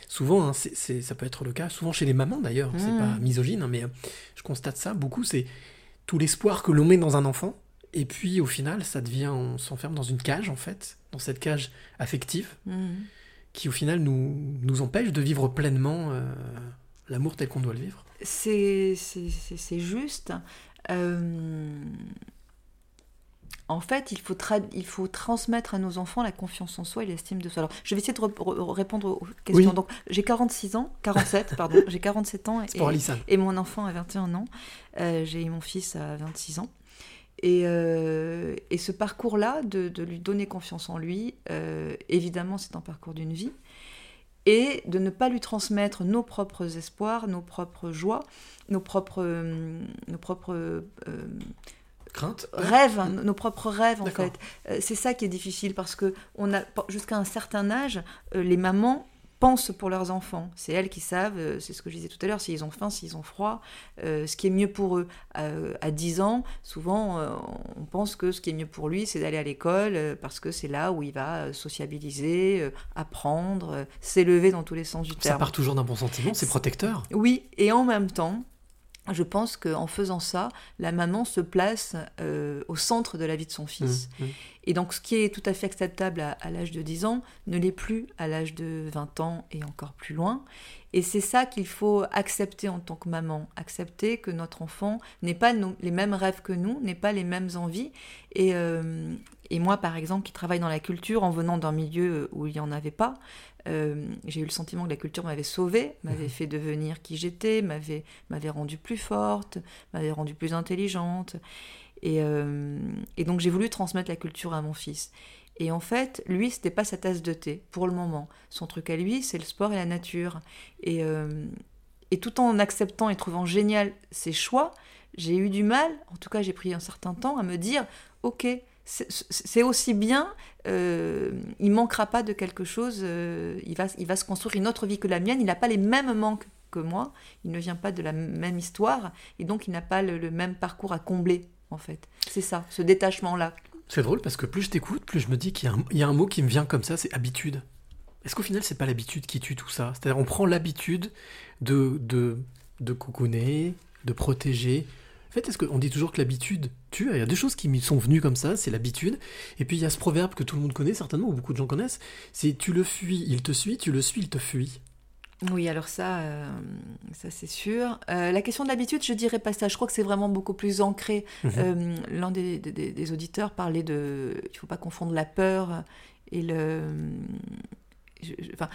Souvent, hein, c'est- c'est- ça peut être le cas, souvent chez les mamans d'ailleurs, c'est Mhm. pas misogyne, hein, mais euh, je constate ça beaucoup, c'est tout l'espoir que l'on met dans un enfant, et puis au final, ça devient, on s'enferme dans une cage en fait, dans cette cage affective, Mhm. Qui au final nous, nous empêche de vivre pleinement euh, l'amour tel qu'on doit le vivre. C'est juste. Euh, En fait, il faut, il faut transmettre à nos enfants la confiance en soi et l'estime de soi. Alors, je vais essayer de re- re- répondre aux questions. Oui. Donc, j'ai 46 ans, 47, pardon, j'ai 47 ans et, mon enfant a 21 ans. Euh, j'ai mon fils à 26 ans. Et, euh, et ce parcours-là, de, de lui donner confiance en lui, euh, évidemment, c'est un parcours d'une vie. Et de ne pas lui transmettre nos propres espoirs, nos propres joies, nos propres, euh, nos propres euh, Crainte rêves, hein, nos propres rêves en fait. C'est ça qui est difficile parce que on a jusqu'à un certain âge, les mamans pensent pour leurs enfants. C'est elles qui savent, euh, c'est ce que je disais tout à l'heure, s'ils ont faim, s'ils ont froid, euh, ce qui est mieux pour eux. Euh, à 10 ans, souvent, euh, on pense que ce qui est mieux pour lui, c'est d'aller à l'école parce que c'est là où il va sociabiliser, apprendre, s'élever dans tous les sens du Ça terme. part toujours d'un bon sentiment, c'est protecteur. Oui, et en même temps, je pense qu'en faisant ça, la maman se place euh, au centre de la vie de son fils. Mmh, mmh. Et donc, ce qui est tout à fait acceptable à, à l'âge de 10 ans ne l'est plus à l'âge de 20 ans et encore plus loin. Et c'est ça qu'il faut accepter en tant que maman. Accepter que notre enfant n'ait pas nos- les mêmes rêves que nous, n'ait pas les mêmes envies. Et, euh, et moi, par exemple, qui travaille dans la culture, en venant d'un milieu où il n'y en avait pas, euh, j'ai eu le sentiment que la culture m'avait sauvée, m'avait fait devenir qui j'étais, m'avait m'avait rendue plus forte, m'avait rendue plus intelligente. Et, euh, et donc j'ai voulu transmettre la culture à mon fils. Et en fait, lui, c'était pas sa tasse de thé pour le moment. Son truc à lui, c'est le sport et la nature. Et, euh, et tout en acceptant et trouvant génial ses choix, j'ai eu du mal, en tout cas j'ai pris un certain temps, à me dire, ok, c'est aussi bien, euh, il manquera pas de quelque chose, euh, il, va, il va se construire une autre vie que la mienne, il n'a pas les mêmes manques que moi, il ne vient pas de la même histoire, et donc il n'a pas le, même parcours à combler, en fait. C'est ça, ce détachement-là. C'est drôle parce que plus je t'écoute, plus je me dis qu'il y, a un- mot qui me vient comme ça, c'est habitude. Est-ce qu'au final, c'est pas l'habitude qui tue tout ça? C'est-à-dire, on prend l'habitude de, de, de cocooner, de protéger. En fait, est-ce qu'on dit toujours que l'habitude tue? Il y a deux choses qui me sont venues comme ça, c'est l'habitude. Et puis, il y a ce proverbe que tout le monde connaît, certainement, ou beaucoup de gens connaissent c'est tu le fuis, il te suit, tu le suis, il te fuit. Oui, alors ça, euh, ça c'est sûr. Euh, la question de l'habitude, je dirais pas ça. Je crois que c'est vraiment beaucoup plus ancré. Mhm. Euh, L'un des, des- des auditeurs parlait de, il faut pas confondre la peur et le. je- je- enfin,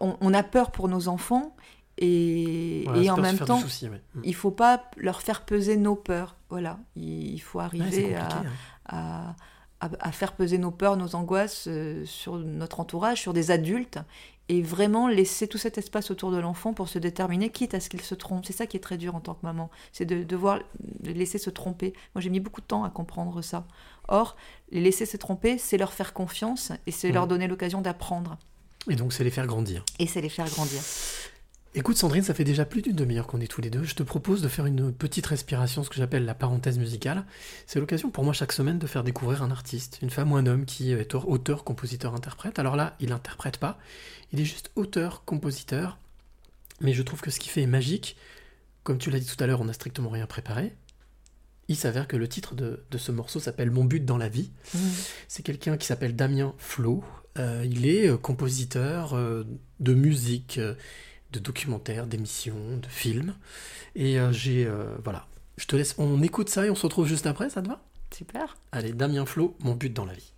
on, on a peur pour nos enfants et, Voilà, et c'est en même temps, du souci, ouais. Il faut pas leur faire peser nos peurs. Voilà, il, faut Ouais, arriver à, hein. à, à- à faire peser nos peurs, nos angoisses euh, sur notre entourage, sur des adultes, et vraiment laisser tout cet espace autour de l'enfant pour se déterminer, quitte à ce qu'il se trompe. C'est ça qui est très dur en tant que maman, c'est de devoir les laisser se tromper. Moi, j'ai mis beaucoup de temps à comprendre ça. Or, les laisser se tromper, c'est leur faire confiance et c'est Mhm. leur donner l'occasion d'apprendre. Et donc, c'est les faire grandir. Et c'est les faire grandir. Écoute Sandrine, ça fait déjà plus d'une demi-heure qu'on est tous les deux. Je te propose de faire une petite respiration, ce que j'appelle la parenthèse musicale. C'est l'occasion pour moi chaque semaine de faire découvrir un artiste, une femme ou un homme qui est auteur, compositeur, interprète. Alors là, il n'interprète pas, il est juste auteur, compositeur. Mais je trouve que ce qu'il fait est magique. Comme tu l'as dit tout à l'heure, on n'a strictement rien préparé. Il s'avère que le titre de, de ce morceau s'appelle Mon but dans la vie. C'est quelqu'un qui s'appelle Damien Flo. Euh, il est euh, compositeur euh, de musique, euh, de documentaires, d'émissions, de films. Et euh, j'ai. euh, voilà. Je te laisse. On écoute ça et on se retrouve juste après, ça te va? Super. Allez, Damien Flo, mon but dans la vie.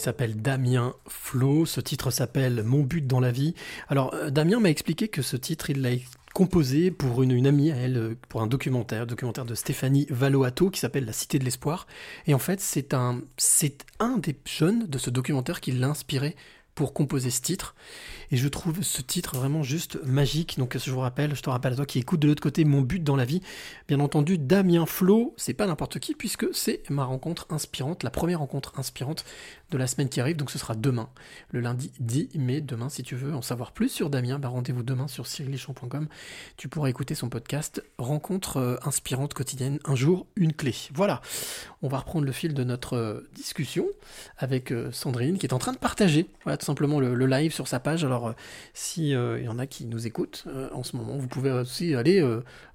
Il s'appelle Damien Flo. Ce titre s'appelle Mon but dans la vie. Alors, euh, Damien m'a expliqué que ce titre, il l'a composé pour une, amie à elle, euh, pour un documentaire, documentaire de Stéphanie Valoato qui s'appelle La Cité de l'Espoir. Et en fait, c'est un, c'est un des jeunes de ce documentaire qui l'a inspiré pour composer ce titre. Et je trouve ce titre vraiment juste magique. Donc je vous rappelle, je te rappelle à toi qui écoute de l'autre côté mon but dans la vie. Bien entendu, Damien Flo, c'est pas n'importe qui puisque c'est ma rencontre inspirante, la première rencontre inspirante de la semaine qui arrive. Donc ce sera demain, le lundi 10 mai. Demain, si tu veux en savoir plus sur Damien, bah, rendez-vous demain sur cyrilichamp.com. Tu pourras écouter son podcast Rencontre euh, inspirante quotidienne, un jour, une clé. Voilà, on va reprendre le fil de notre euh, discussion avec euh, Sandrine qui est en train de partager voilà, tout simplement le, le live sur sa page. Alors, s'il y en a qui nous écoutent en ce moment, vous pouvez aussi aller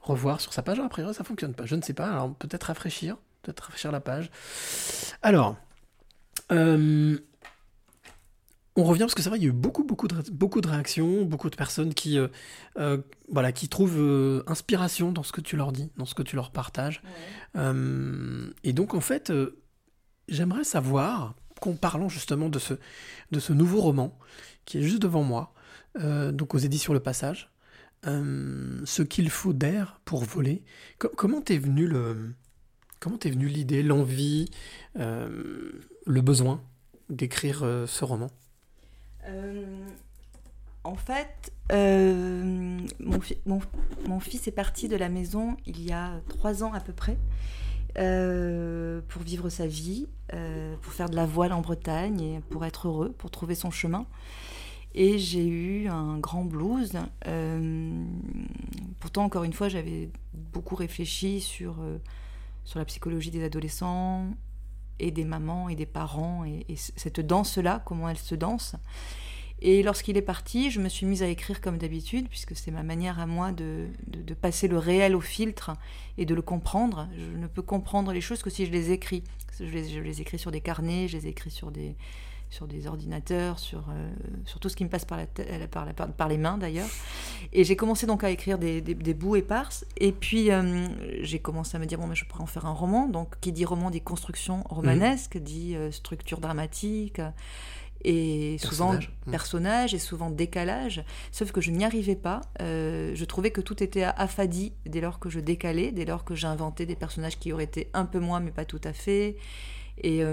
revoir sur sa page. Après, ça fonctionne pas. Je ne sais pas. Alors, peut-être rafraîchir. Peut-être rafraîchir la page. Alors, euh, on revient parce que c'est vrai, il y a eu beaucoup, beaucoup de, beaucoup de réactions, beaucoup de personnes qui, euh, euh, voilà, qui trouvent inspiration dans ce que tu leur dis, dans ce que tu leur partages. et donc, en fait, j'aimerais savoir, qu'en parlant justement de ce, de ce nouveau roman qui est juste devant moi, donc aux éditions Le Passage, ce qu'il faut d'air pour voler. comment t'es venu le, comment t'es venu l'idée, l'envie, le besoin d'écrire euh, ce roman? Euh, En fait, euh, mon, mon, fils est parti de la maison il y a trois ans à peu près. pour vivre sa vie, pour faire de la voile en Bretagne et pour être heureux, pour trouver son chemin. Et j'ai eu un grand blues. pourtant, encore une fois, j'avais beaucoup réfléchi sur, sur la psychologie des adolescents, et des mamans et des parents et, cette danse-là, comment elle se danse. Et lorsqu'il est parti, je me suis mise à écrire comme d'habitude, puisque c'est ma manière à moi de, de, passer le réel au filtre et de le comprendre. Je ne peux comprendre les choses que si je les écris. Je les, je les écris sur des carnets, je les écris sur des, sur des ordinateurs, sur, euh, sur tout ce qui me passe par, la par, la, par, les mains d'ailleurs. Et j'ai commencé donc à écrire des, des, bouts éparses. Et puis euh, j'ai commencé à me dire, bon, mais je pourrais en faire un roman. Donc qui dit roman dit construction romanesque, dit euh, structure dramatique. Et souvent mmh. personnage et souvent décalage, sauf que je n'y arrivais pas. je trouvais que tout était affadi dès lors que je décalais, dès lors que j'inventais des personnages qui auraient été un peu moins, mais pas tout à fait. Et,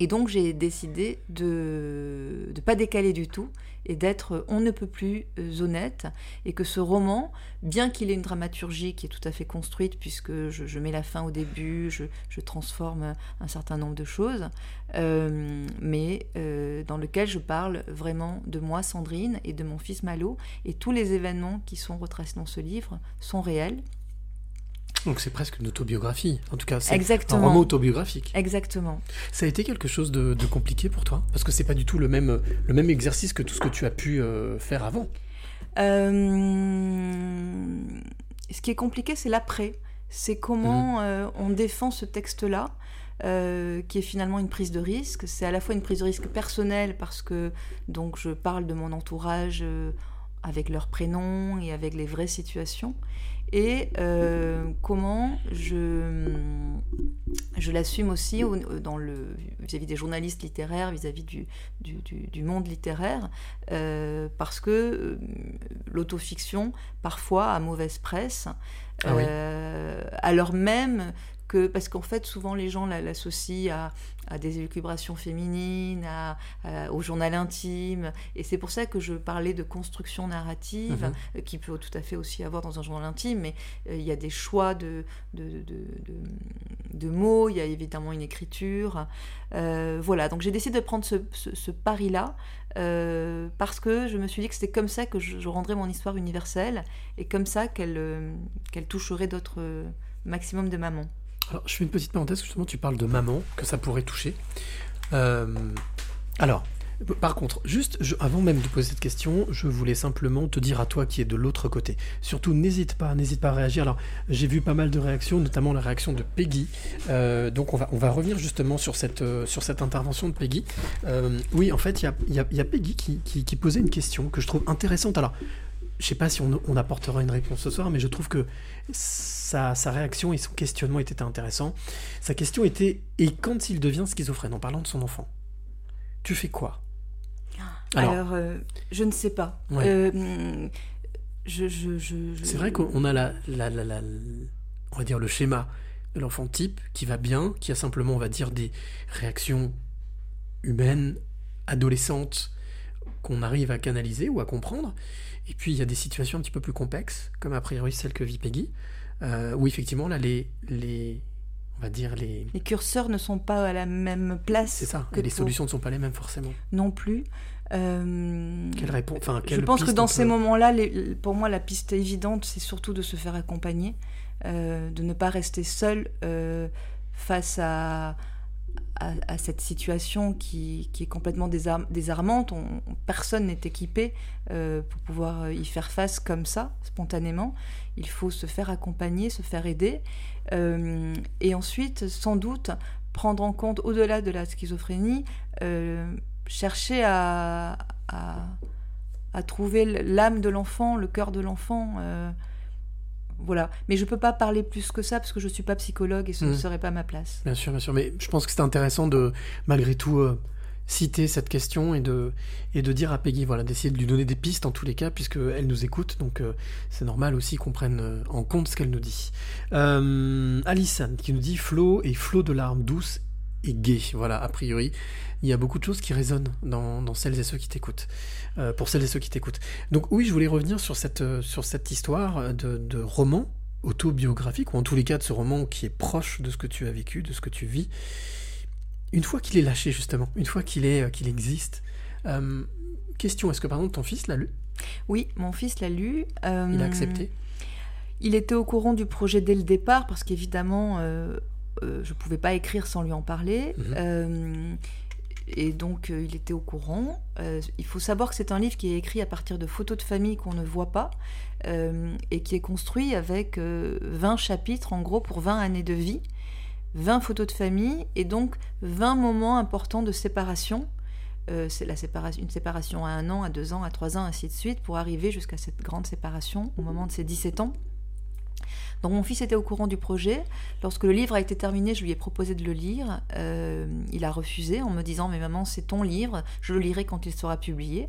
et donc j'ai décidé de ne pas décaler du tout et d'être on ne peut plus euh, honnête. Et que ce roman, bien qu'il ait une dramaturgie qui est tout à fait construite puisque je, mets la fin au début, je, transforme un certain nombre de choses, euh, mais euh, dans lequel je parle vraiment de moi, Sandrine, et de mon fils Malo, et tous les événements qui sont retracés dans ce livre sont réels donc c'est presque une autobiographie. En tout cas, c'est un roman autobiographique. Exactement. Ça a été quelque chose de, compliqué pour toi? Parce que c'est pas du tout le même, le même exercice que tout ce que tu as pu euh, faire avant. Euh, ce qui est compliqué, c'est l'après. C'est comment mhm. euh, on défend ce texte-là. qui est finalement une prise de risque. C'est à la fois une prise de risque personnelle parce que donc je parle de mon entourage avec leurs prénoms et avec les vraies situations, et euh, comment je, je l'assume aussi dans le, vis-à-vis des journalistes littéraires, vis-à-vis du, du, du, monde littéraire, euh, parce que euh, l'autofiction, parfois, a mauvaise presse, ah alors même parce qu'en fait souvent les gens l'associent à, des élucubrations féminines, au journal intime, et c'est pour ça que je parlais de construction narrative, mhm. euh, qui peut tout à fait aussi avoir dans un journal intime, mais euh, il y a des choix de, de, mots, il y a évidemment une écriture, euh, voilà, donc j'ai décidé de prendre ce, pari-là, parce que je me suis dit que c'était comme ça que je, rendrais mon histoire universelle, et comme ça qu'elle qu'elle toucherait d'autres maximum de mamans. Je fais une petite parenthèse, justement, tu parles de maman, que ça pourrait toucher. Euh, alors, par contre, juste avant même de poser cette question, je voulais simplement te dire à toi qui est de l'autre côté. Surtout, n'hésite pas, n'hésite pas à réagir. Alors, j'ai vu pas mal de réactions, notamment la réaction de Peggy. Euh, donc, on va, on va revenir justement sur cette, euh, sur cette intervention de Peggy. oui, en fait, il y a, y a, Peggy qui, qui, qui, posait une question que je trouve intéressante. Alors, je sais pas si on, apportera une réponse ce soir, mais je trouve que sa, réaction et son questionnement étaient intéressants. Sa question était Et quand il devient schizophrène En parlant de son enfant. tu fais quoi? Alors, euh, je ne sais pas. Ouais. Euh, je, je, je- je- C'est vrai qu'on a la, la, la- la- on va dire le schéma de l'enfant type qui va bien, qui a simplement, on va dire, des réactions humaines, adolescentes, qu'on arrive à canaliser ou à comprendre. Et puis il y a des situations un petit peu plus complexes, comme a priori celle que vit Peggy, euh, où effectivement là les, les, on va dire les, Les curseurs ne sont pas à la même place. c'est ça, que et les pour- solutions ne sont pas les mêmes forcément. non plus. Euh, Quelle réponse, enfin je pense que dans ces peut- moments-là, les- pour moi, la piste évidente, c'est surtout de se faire accompagner, euh, de ne pas rester seul face à, à, cette situation qui, qui est complètement désar- désarmante. On- personne n'est équipé euh, pour pouvoir euh, y faire face comme ça, spontanément. Il faut se faire accompagner, se faire aider. Euh, et ensuite, sans doute, prendre en compte, au-delà de la schizophrénie, chercher à, à, à trouver l'âme de l'enfant, le cœur de l'enfant. Voilà. Mais je peux pas parler plus que ça parce que je suis pas psychologue et ce ne Mhm. serait pas ma place. Bien sûr, bien sûr. Mais je pense que c'est intéressant de, malgré tout, euh, citer cette question et de, et de dire à Peggy, voilà, d'essayer de lui donner des pistes en tous les cas, puisqu'elle nous écoute. Donc euh, c'est normal aussi qu'on prenne euh, en compte ce qu'elle nous dit. Euh, qui nous dit flot et flot de larmes douces et gaies. Voilà, a priori, il y a beaucoup de choses qui résonnent dans, dans celles et ceux qui t'écoutent. Euh, pour celles et ceux qui t'écoutent. Donc oui, je voulais revenir sur cette, euh, sur cette histoire de, de roman autobiographique, ou en tous les cas de ce roman qui est proche de ce que tu as vécu, de ce que tu vis. Une fois qu'il est lâché, justement, une fois qu'il est, euh, qu'il existe, euh, question, est-ce que par exemple ton fils l'a lu? Oui, mon fils l'a lu. euh, Il a accepté? Il était au courant du projet dès le départ parce qu'évidemment, euh, euh, je ne pouvais pas écrire sans lui en parler. Mhm. Euh, et donc, euh, il était au courant. Il faut savoir que c'est un livre qui est écrit à partir de photos de famille qu'on ne voit pas et qui est construit avec euh, 20 chapitres, en gros, pour 20 années de vie, 20 photos de famille et donc 20 moments importants de séparation. C'est la séparation, une séparation à un an, à deux ans, à trois ans, ainsi de suite, pour arriver jusqu'à cette grande séparation au moment de ses 17 ans. Donc mon fils était au courant du projet. Lorsque le livre a été terminé, je lui ai proposé de le lire. Euh, il a refusé en me disant Mais maman, c'est ton livre, je le lirai quand il sera publié.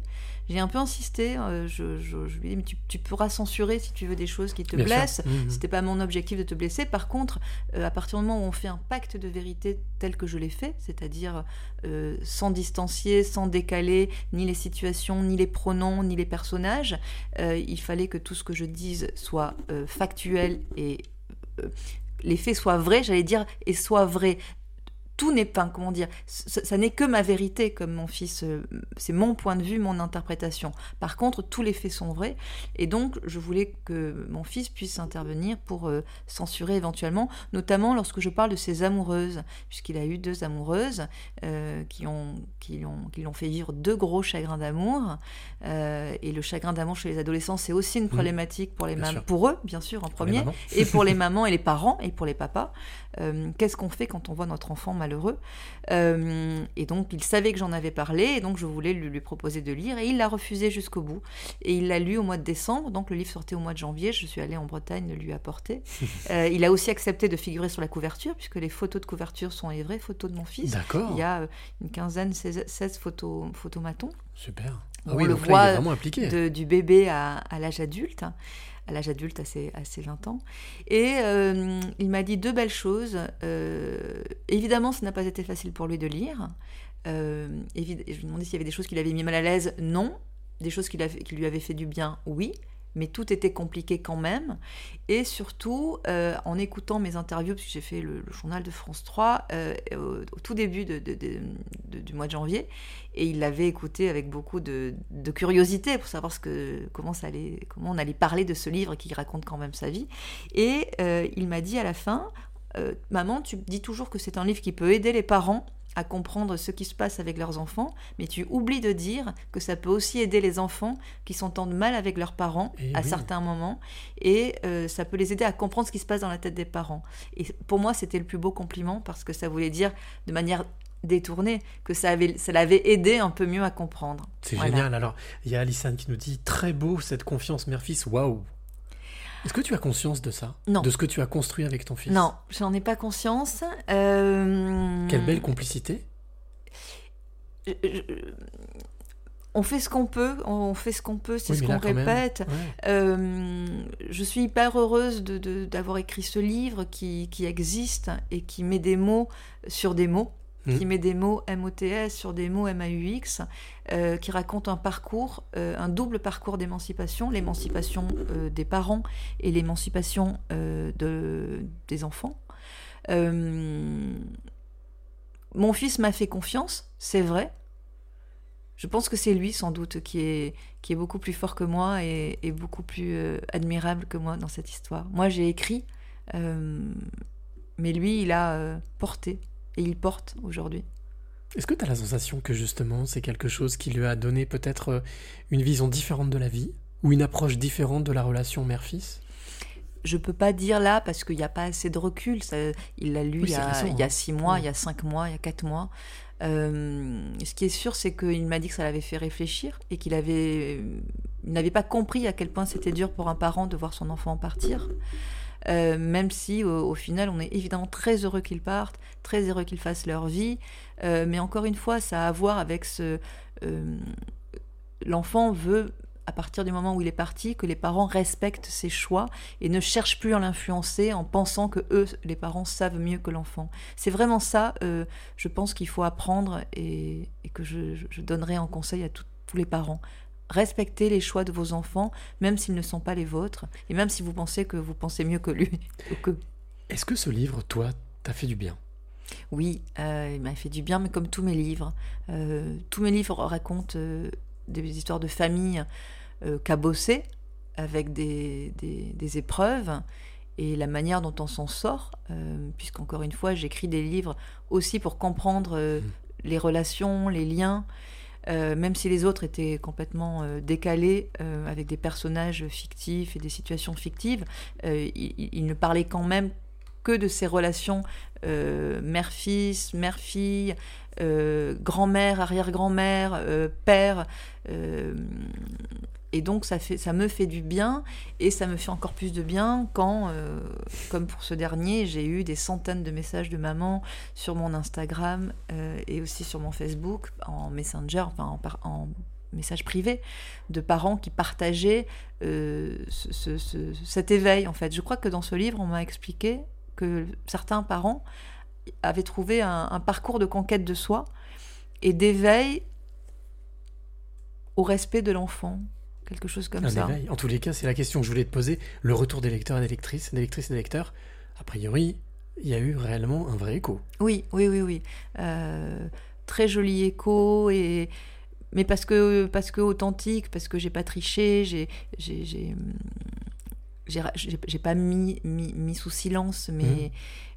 J'ai un peu insisté. euh, je, je- je lui ai dit Mais tu, tu pourras censurer si tu veux des choses qui te Bien blessent. Mhm. C'était pas mon objectif de te blesser. Par contre, euh, à partir du moment où on fait un pacte de vérité tel que je l'ai fait, c'est-à-dire euh, sans distancier, sans décaler ni les situations, ni les pronoms, ni les personnages, il fallait que tout ce que je dise soit factuel et les faits soient vrais, j'allais dire, et soient vrais. Tout n'est pas, comment dire, ça, ça n'est que ma vérité, comme mon fils, euh, c'est mon point de vue, mon interprétation. Par contre, tous les faits sont vrais, et donc je voulais que mon fils puisse intervenir pour euh, censurer éventuellement, notamment lorsque je parle de ses amoureuses, puisqu'il a eu deux amoureuses euh, qui ont qui l'ont qui l'ont fait vivre deux gros chagrins d'amour, Euh, et le chagrin d'amour chez les adolescents, c'est aussi une problématique pour les pour eux, bien sûr, en premier, et pour les mamans et les parents et pour les papas. Euh, Qu'est-ce qu'on fait quand on voit notre enfant malheureux Euh, Et donc, il savait que j'en avais parlé, et donc je voulais lui, lui proposer de lire, et il l'a refusé jusqu'au bout. Et il l'a lu au mois de décembre, donc le livre sortait au mois de janvier, je suis allée en Bretagne le lui apporter. Euh, il a aussi accepté de figurer sur la couverture, puisque les photos de couverture sont les vraies photos de mon fils. D'accord. Il y a une quinzaine, 16, 16 photos, photomatons Super. On Ah oui, le donc là, il voit est vraiment impliqué. de- du bébé à, à l'âge adulte, à l'âge adulte à ses, à ses 20 ans. Et euh, il m'a dit deux belles choses. Euh, évidemment, ce n'a pas été facile pour lui de lire. Euh, je lui ai s'il y avait des choses qui l'avaient mis mal à l'aise. Non. Des choses qui lui avaient fait du bien. Oui. Mais tout était compliqué quand même. Et surtout, euh, en écoutant mes interviews, parce que j'ai fait le, journal de France 3 euh, au, tout début du mois de janvier, et il l'avait écouté avec beaucoup de, curiosité pour savoir ce que, comment, ça allait, comment on allait parler de ce livre qui raconte quand même sa vie. Et euh, il m'a dit à la fin, maman, tu dis toujours que c'est un livre qui peut aider les parents à comprendre ce qui se passe avec leurs enfants, mais tu oublies de dire que ça peut aussi aider les enfants qui s'entendent mal avec leurs parents Eh à oui. certains moments, et euh, ça peut les aider à comprendre ce qui se passe dans la tête des parents. Et pour moi, c'était le plus beau compliment parce que ça voulait dire de manière détournée que ça, avait, ça l'avait aidé un peu mieux à comprendre. C'est Voilà. génial. Alors, il y a Alison qui nous dit très beau cette confiance mère-fils. Waouh. Est-ce que tu as conscience de ça? Non. De ce que tu as construit avec ton fils? Non, j'en ai pas conscience. Euh, Quelle belle complicité. je- je- on fait ce qu'on peut, on fait ce qu'on peut, c'est Oui, ce qu'on répète. ouais. Euh, je suis hyper heureuse de- de- d'avoir écrit ce livre qui, qui existe et qui met des mots sur des mots, Mhm. qui met des mots MOTS sur des mots MAUX, euh, qui raconte un parcours, euh, un double parcours d'émancipation, l'émancipation euh, des parents et l'émancipation euh, de, des enfants. Mon fils m'a fait confiance, c'est vrai. Je pense que c'est lui sans doute qui est, qui est beaucoup plus fort que moi et, et beaucoup plus admirable que moi dans cette histoire. Moi j'ai écrit, mais lui il a porté et il porte aujourd'hui. Est-ce que tu as la sensation que justement c'est quelque chose qui lui a donné peut-être euh, une vision différente de la vie ou une approche différente de la relation mère-fils? Je peux pas dire là parce qu'il n'y a pas assez de recul. Ça, il l'a lu Oui, il, y a, récent, il y a hein. six mois, Ouais. il y a cinq mois, il y a quatre mois. Euh, ce qui est sûr, c'est qu'il m'a dit que ça l'avait fait réfléchir et qu'il avait, il n'avait pas compris à quel point c'était dur pour un parent de voir son enfant partir. Euh, même si au, final, on est évidemment très heureux qu'ils partent, très heureux qu'ils fassent leur vie. Euh, mais encore une fois, ça a à voir avec ce. euh, L'enfant veut, à partir du moment où il est parti, que les parents respectent ses choix et ne cherchent plus à l'influencer en pensant que eux, les parents, savent mieux que l'enfant. C'est vraiment ça, je pense qu'il faut apprendre et, que je, je- donnerai en conseil à tous les parents. Respectez les choix de vos enfants, même s'ils ne sont pas les vôtres, et même si vous pensez que vous pensez mieux que lui. que. Est-ce que ce livre, toi, t'a fait du bien? Oui, euh, il m'a fait du bien, mais comme tous mes livres. Euh, tous mes livres racontent euh, des histoires de famille cabossées, avec des, des- des épreuves, et la manière dont on s'en sort, puisqu'encore une fois, j'écris des livres aussi pour comprendre euh, les relations, les liens. Euh, même si les autres étaient complètement euh, décalés, euh, avec des personnages fictifs et des situations fictives, il, il- ne parlait quand même que de ces relations mère-fils, mère-fille, grand-mère, arrière-grand-mère, père. Et donc ça, me fait du bien et ça me fait encore plus de bien quand, euh, comme pour ce dernier, j'ai eu des centaines de messages de maman sur mon Instagram euh, et aussi sur mon Facebook, en Messenger, enfin en, message privé, de parents qui partageaient euh, ce- ce- ce- cet éveil en fait. Je crois que dans ce livre, on m'a expliqué que certains parents avaient trouvé un parcours de conquête de soi et d'éveil au respect de l'enfant, quelque chose comme Un ça. éveil. En tous les cas, c'est la question que je voulais te poser. Le retour des lecteurs et des lectrices, des lectrices et des lecteurs, a priori, il y a eu réellement un vrai écho. Oui, oui, oui, oui. Euh, très joli écho et mais parce que parce que authentique, parce que j'ai pas triché, j'ai j'ai pas mis, mis mis sous silence mes Mhm.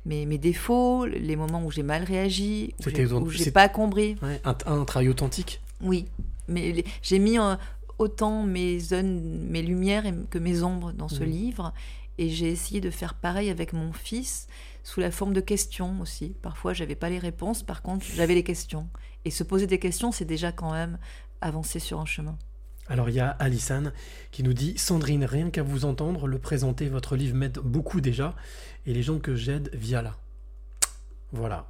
mes, mes défauts, les moments où j'ai mal réagi, où j'ai pas compris. Ouais, un, un travail authentique. Oui, mais j'ai mis euh, autant mes zones, mes lumières que mes ombres dans ce Mhm. livre, et j'ai essayé de faire pareil avec mon fils sous la forme de questions aussi. Parfois, j'avais pas les réponses, par contre, j'avais les questions. Et se poser des questions, c'est déjà quand même avancer sur un chemin. Alors il y a Alissane qui nous dit Sandrine, rien qu'à vous entendre, le présenter, votre livre m'aide beaucoup déjà, et les gens que j'aide via là. Voilà.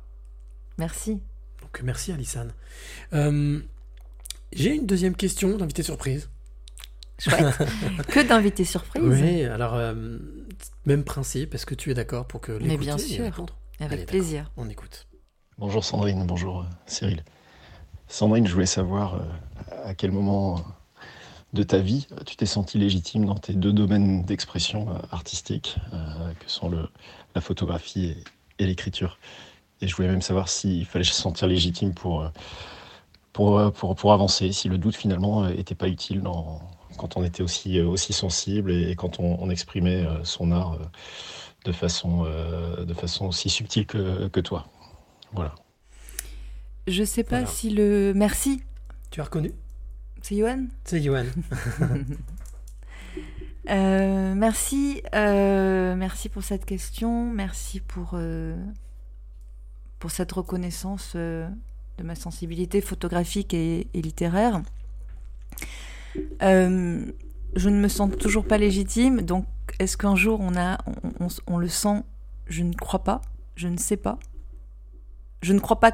Merci. Donc merci Alissane. Euh, J'ai une deuxième question d'invité surprise. Chouette. que d'invités surprises. Oui, alors euh, même principe, est-ce que tu es d'accord pour que Mais l'écouter bien et sûr. répondre? Avec Allez, plaisir. On écoute. Bonjour Sandrine, bonjour euh, Cyril. Sandrine, je voulais savoir euh, à quel moment de ta vie tu t'es sentie légitime dans tes deux domaines d'expression euh, artistique, euh, que sont le, la photographie et, et l'écriture. Et je voulais même savoir s'il fallait se sentir légitime pour, euh, pour, euh, pour, pour avancer, si le doute finalement n'était pas utile dans, quand on était aussi, euh, aussi sensible et, et quand on, on exprimait euh, son art euh, de, façon, euh, de façon aussi subtile que, que toi. Voilà. Je sais pas Voilà. si le. Merci. Tu as reconnu? C'est Johan? C'est Johan. Euh, merci, euh, merci pour cette question, merci pour, euh, pour cette reconnaissance euh, de ma sensibilité photographique et, littéraire. Euh, je ne me sens toujours pas légitime, donc est-ce qu'un jour on, a, on, le sent? Je ne crois pas, je ne sais pas. Je ne crois pas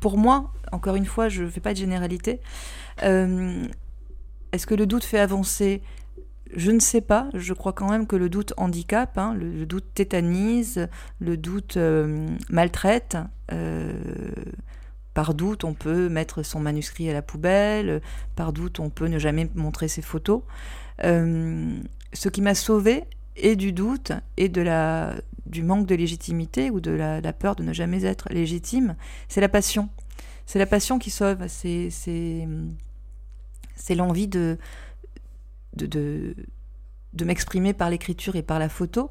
pour moi, encore une fois, je ne fais pas de généralité, euh, est-ce que le doute fait avancer? Je ne sais pas, je crois quand même que le doute handicape, hein, le, doute tétanise, le doute euh, maltraite. Par doute, on peut mettre son manuscrit à la poubelle, par doute, on peut ne jamais montrer ses photos. Euh, ce qui m'a sauvé et du doute et de la, du manque de légitimité ou de la, peur de ne jamais être légitime, c'est la passion. C'est la passion qui sauve, c'est, l'envie de, de, de, m'exprimer par l'écriture et par la photo.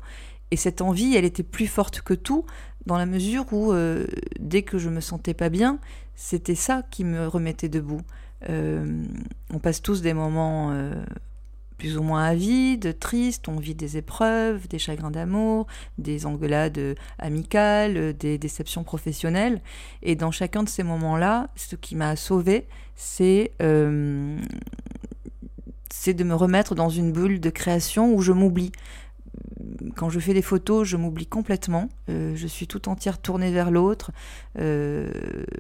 Et cette envie, elle était plus forte que tout, dans la mesure où, euh, dès que je me sentais pas bien, c'était ça qui me remettait debout. Euh, on passe tous des moments euh, plus ou moins avides, tristes, on vit des épreuves, des chagrins d'amour, des engueulades amicales, des déceptions professionnelles. Et dans chacun de ces moments-là, ce qui m'a sauvé, c'est c'est de me remettre dans une bulle de création où je m'oublie. Quand je fais des photos, je m'oublie complètement. Euh, je suis tout entière tournée vers l'autre. Euh,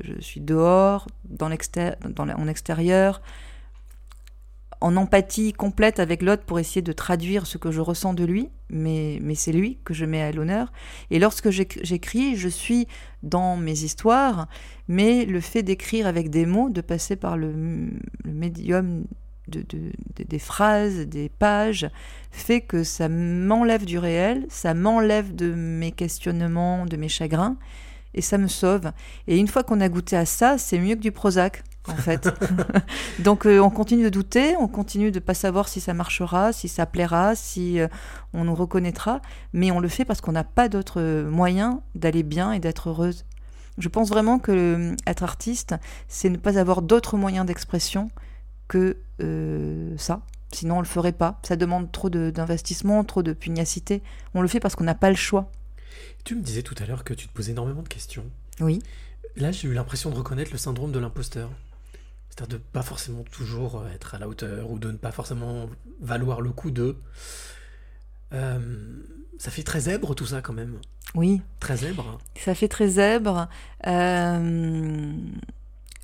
je suis dehors, dans en extérieur, en empathie complète avec l'autre pour essayer de traduire ce que je ressens de lui, mais, mais c'est lui que je mets à l'honneur. Et lorsque j'écris, je suis dans mes histoires, mais le fait d'écrire avec des mots, de passer par le médium de, des phrases, des pages, fait que ça m'enlève du réel, ça m'enlève de mes questionnements, de mes chagrins, et ça me sauve. Et une fois qu'on a goûté à ça, c'est mieux que du Prozac, en fait. Donc euh, on continue de douter, on continue de pas savoir si ça marchera, si ça plaira, si euh, on nous reconnaîtra, mais on le fait parce qu'on n'a pas d'autre moyen d'aller bien et d'être heureuse. Je pense vraiment que euh, être artiste, c'est ne pas avoir d'autres moyens d'expression que euh, ça. Sinon, on le ferait pas. Ça demande trop d'investissement, trop de pugnacité. On le fait parce qu'on n'a pas le choix. Tu me disais tout à l'heure que tu te posais énormément de questions. Oui. Là, j'ai eu l'impression de reconnaître le syndrome de l'imposteur. C'est-à-dire de pas forcément toujours euh, être à la hauteur ou de ne pas forcément valoir le coup de. Euh, ça fait très zèbre tout ça quand même. Oui. Très zèbre. Ça fait très zèbre. Euh...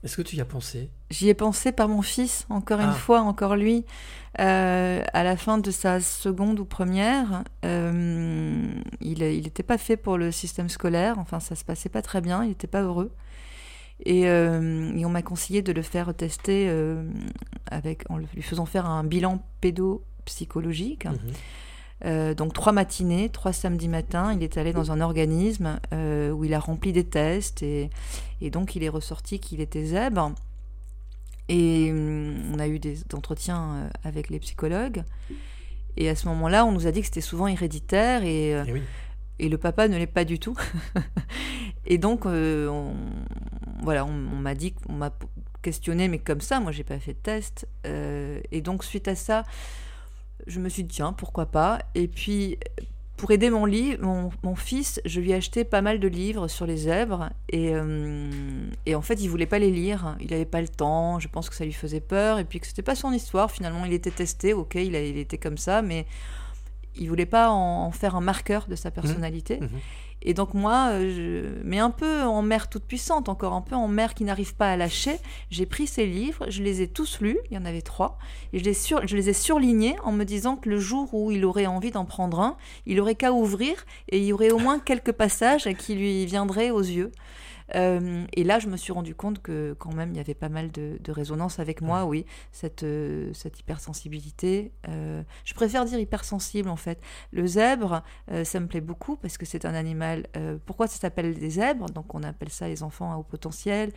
Est-ce que tu y as pensé? J'y ai pensé par mon fils, encore une Ah. fois, encore lui. Euh, à la fin de sa seconde ou première, euh, il n'était pas fait pour le système scolaire, enfin ça se passait pas très bien, il n'était pas heureux. Et, euh, et on m'a conseillé de le faire tester avec, en lui faisant faire un bilan pédopsychologique. Mhm. Euh, donc trois matinées, trois samedis matins, il est allé dans un organisme euh, où il a rempli des tests et, et donc il est ressorti qu'il était zèbre. Et hum, on a eu des entretiens euh, avec les psychologues. Et à ce moment-là, on nous a dit que c'était souvent héréditaire et, Eh oui. et le papa ne l'est pas du tout. et donc, euh, on, voilà, on, on m'a dit, on m'a questionné, mais comme ça, moi, j'ai pas fait de test. Et donc, suite à ça, je me suis dit, tiens, pourquoi pas. Et puis, pour aider mon, lit, mon, mon fils, je lui ai acheté pas mal de livres sur les zèbres. Et, euh, et en fait, il voulait pas les lire. Il avait pas le temps. Je pense que ça lui faisait peur. Et puis que c'était pas son histoire. Finalement, il était testé. Ok, il, a- il était comme ça. Mais il voulait pas en, en faire un marqueur de sa personnalité. Mhm. Et donc moi, euh, je, mais un peu en mère toute puissante, encore un peu en mère qui n'arrive pas à lâcher, j'ai pris ces livres, je les ai tous lus, il y en avait trois, et je les, je les ai surlignés en me disant que le jour où il aurait envie d'en prendre un, il aurait qu'à ouvrir et il y aurait au moins quelques passages qui lui viendraient aux yeux. Euh, et là, je me suis rendu compte que quand même, il y avait pas mal de, de résonance avec moi, oui, cette, euh, cette hypersensibilité. Euh, je préfère dire hypersensible, en fait. Le zèbre, ça me plaît beaucoup parce que c'est un animal. pourquoi ça s'appelle des zèbres? Donc, on appelle ça les enfants à haut potentiel.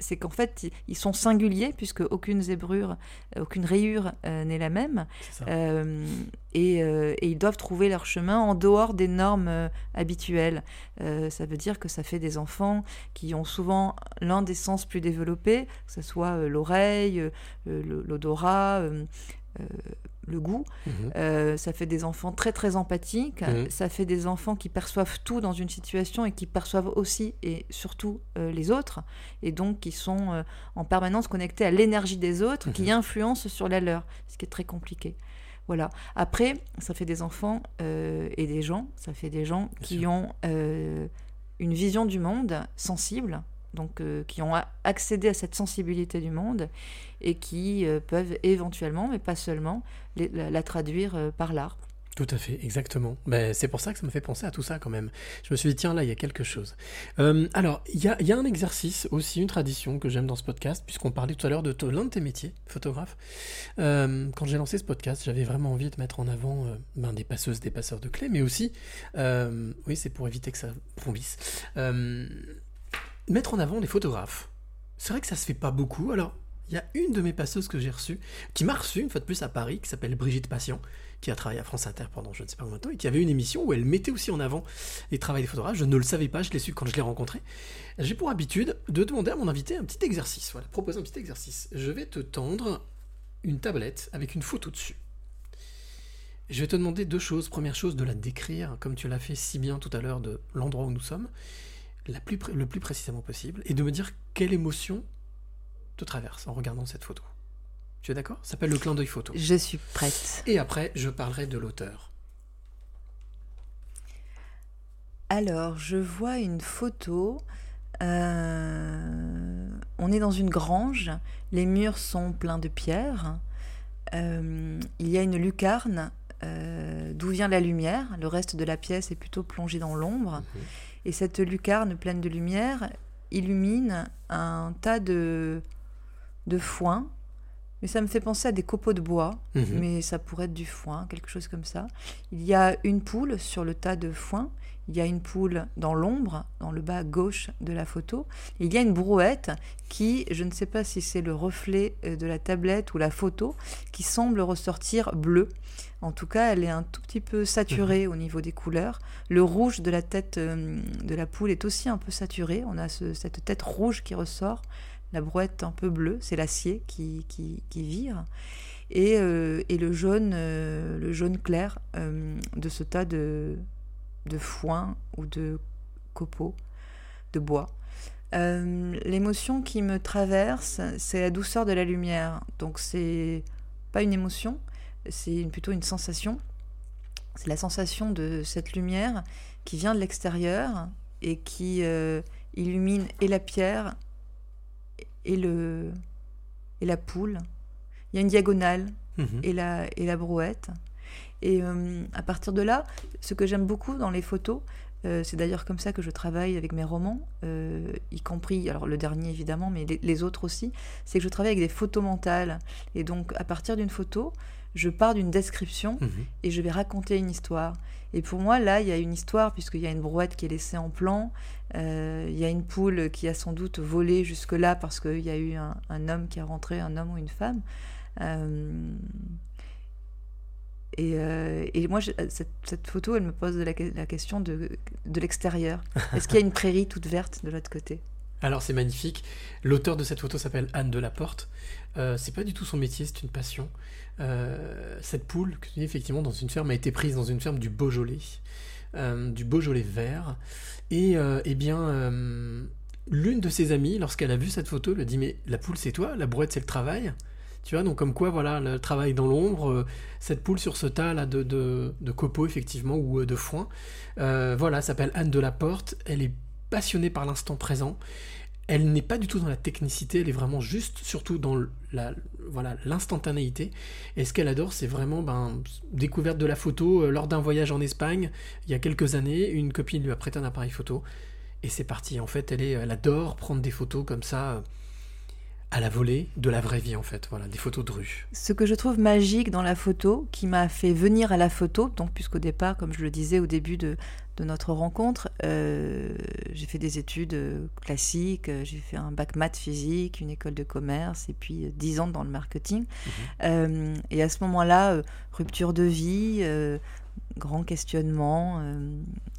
C'est qu'en fait, ils- sont singuliers puisque aucune zébrure, euh, aucune rayure euh, n'est la même. Euh, et, euh, et ils doivent trouver leur chemin en dehors des normes habituelles. Ça veut dire que ça fait des enfants qui ont souvent l'un des sens plus développés, que ce soit l'oreille, le- l'odorat, le goût. Mhm. Euh, ça fait des enfants très très empathiques. Mhm. Ça fait des enfants qui perçoivent tout dans une situation et qui perçoivent aussi et surtout euh, les autres. Et donc qui sont euh, en permanence connectés à l'énergie des autres qui influencent sur la leur, ce qui est très compliqué. Voilà. Après, ça fait des enfants et des gens. Ça fait des gens qui sûr. ont une vision du monde sensible, donc euh, qui ont accédé à cette sensibilité du monde et qui euh, peuvent éventuellement, mais pas seulement, la, traduire euh, par l'art. Tout à fait, exactement. Ben, c'est pour ça que ça me fait penser à tout ça quand même. Je me suis dit, tiens, là, il y a quelque chose. Alors, il y a, un exercice aussi, une tradition que j'aime dans ce podcast, puisqu'on parlait tout à l'heure de l'un de tes métiers, photographe. Quand j'ai lancé ce podcast, j'avais vraiment envie de mettre en avant ben, des passeuses, des passeurs de clés, mais aussi, oui, c'est pour éviter que ça brombisse, mettre en avant des photographes. C'est vrai que ça se fait pas beaucoup. Alors, il y a une de mes passeuses que j'ai reçue, qui m'a reçue une fois de plus à Paris, qui s'appelle Brigitte Patient, qui a travaillé à France Inter pendant je ne sais pas combien de temps, et qui avait une émission où elle mettait aussi en avant les travaux des photographes. Je ne le savais pas, je l'ai su quand je l'ai rencontré. J'ai pour habitude de demander à mon invité un petit exercice, voilà, proposer un petit exercice. Je vais te tendre une tablette avec une photo dessus. Je vais te demander deux choses. Première chose, de la décrire, comme tu l'as fait si bien tout à l'heure de l'endroit où nous sommes, la plus pré- le plus précisément possible, et de me dire quelle émotion te traverse en regardant cette photo. Tu es d'accord? Ça s'appelle le clin d'œil photo. Je suis prête. Et après, je parlerai de l'auteur. Alors, je vois une photo. euh, on est dans une grange. Les murs sont pleins de pierres. Euh, il y a une lucarne euh, d'où vient la lumière. Le reste de la pièce est plutôt plongé dans l'ombre. Et cette lucarne pleine de lumière illumine un tas de, de foin. Mais ça me fait penser à des copeaux de bois, Mhm. mais ça pourrait être du foin, quelque chose comme ça. Il y a une poule sur le tas de foin. Il y a une poule dans l'ombre, dans le bas gauche de la photo. Il y a une brouette qui, je ne sais pas si c'est le reflet euh, de la tablette ou la photo, qui semble ressortir bleue. En tout cas, elle est un tout petit peu saturée au niveau des couleurs. Le rouge de la tête euh, de la poule est aussi un peu saturé. On a ce- cette tête rouge qui ressort. La brouette un peu bleue, c'est l'acier qui, qui, qui vire. Et, euh, et le, jaune, euh, le jaune clair euh, de ce tas de, de foin ou de copeaux, de bois. L'émotion qui me traverse, c'est la douceur de la lumière. Donc c'est pas une émotion, c'est plutôt une sensation. C'est la sensation de cette lumière qui vient de l'extérieur et qui euh, illumine et la pierre et, le, et la poule. Il y a une diagonale Mhm. et, la, et la brouette. Et euh, à partir de là, ce que j'aime beaucoup dans les photos, euh, c'est d'ailleurs comme ça que je travaille avec mes romans, euh, y compris, alors le dernier évidemment, mais les, les autres aussi, c'est que je travaille avec des photos mentales. Et donc à partir d'une photo, je pars d'une description Mhm. et je vais raconter une histoire. Et pour moi, là, il y a une histoire, puisqu'il y a une brouette qui est laissée en plan, euh, il y a une poule qui a sans doute volé jusque-là parce qu'il y a eu un, un homme qui est rentré, un homme ou une femme. Euh, et, euh, et moi, je- cette, cette photo, elle me pose la, que- la question de, de l'extérieur. Est-ce qu'il y a une prairie toute verte de l'autre côté? Alors c'est magnifique. L'auteur de cette photo s'appelle Anne Delaporte. Euh, c'est pas du tout son métier, c'est une passion. Euh, cette poule, effectivement dans une ferme, a été prise dans une ferme du Beaujolais, euh, du Beaujolais vert. Et euh, eh bien, l'une de ses amies, lorsqu'elle a vu cette photo, lui dit mais la poule c'est toi, la brouette c'est le travail. Tu vois, donc comme quoi, voilà, le travail dans l'ombre, cette poule sur ce tas là de, de, de copeaux, effectivement, ou de foin. Voilà, elle s'appelle Anne Delaporte. Elle est passionnée par l'instant présent. Elle n'est pas du tout dans la technicité, elle est vraiment juste, surtout dans la, voilà, l'instantanéité. Et ce qu'elle adore, c'est vraiment ben, découverte de la photo euh, lors d'un voyage en Espagne, il y a quelques années. Une copine lui a prêté un appareil photo. Et c'est parti. En fait, elle adore prendre des photos comme ça, euh, à la volée, de la vraie vie, en fait. Voilà, des photos de rue. Ce que je trouve magique dans la photo, qui m'a fait venir à la photo, donc puisqu'au départ, comme je le disais au début de, de notre rencontre, euh, j'ai fait des études euh, classiques, euh, j'ai fait un bac maths physique, une école de commerce, et puis euh, 10 ans dans le marketing. Euh, et à ce moment-là, rupture de vie, euh, grand questionnement,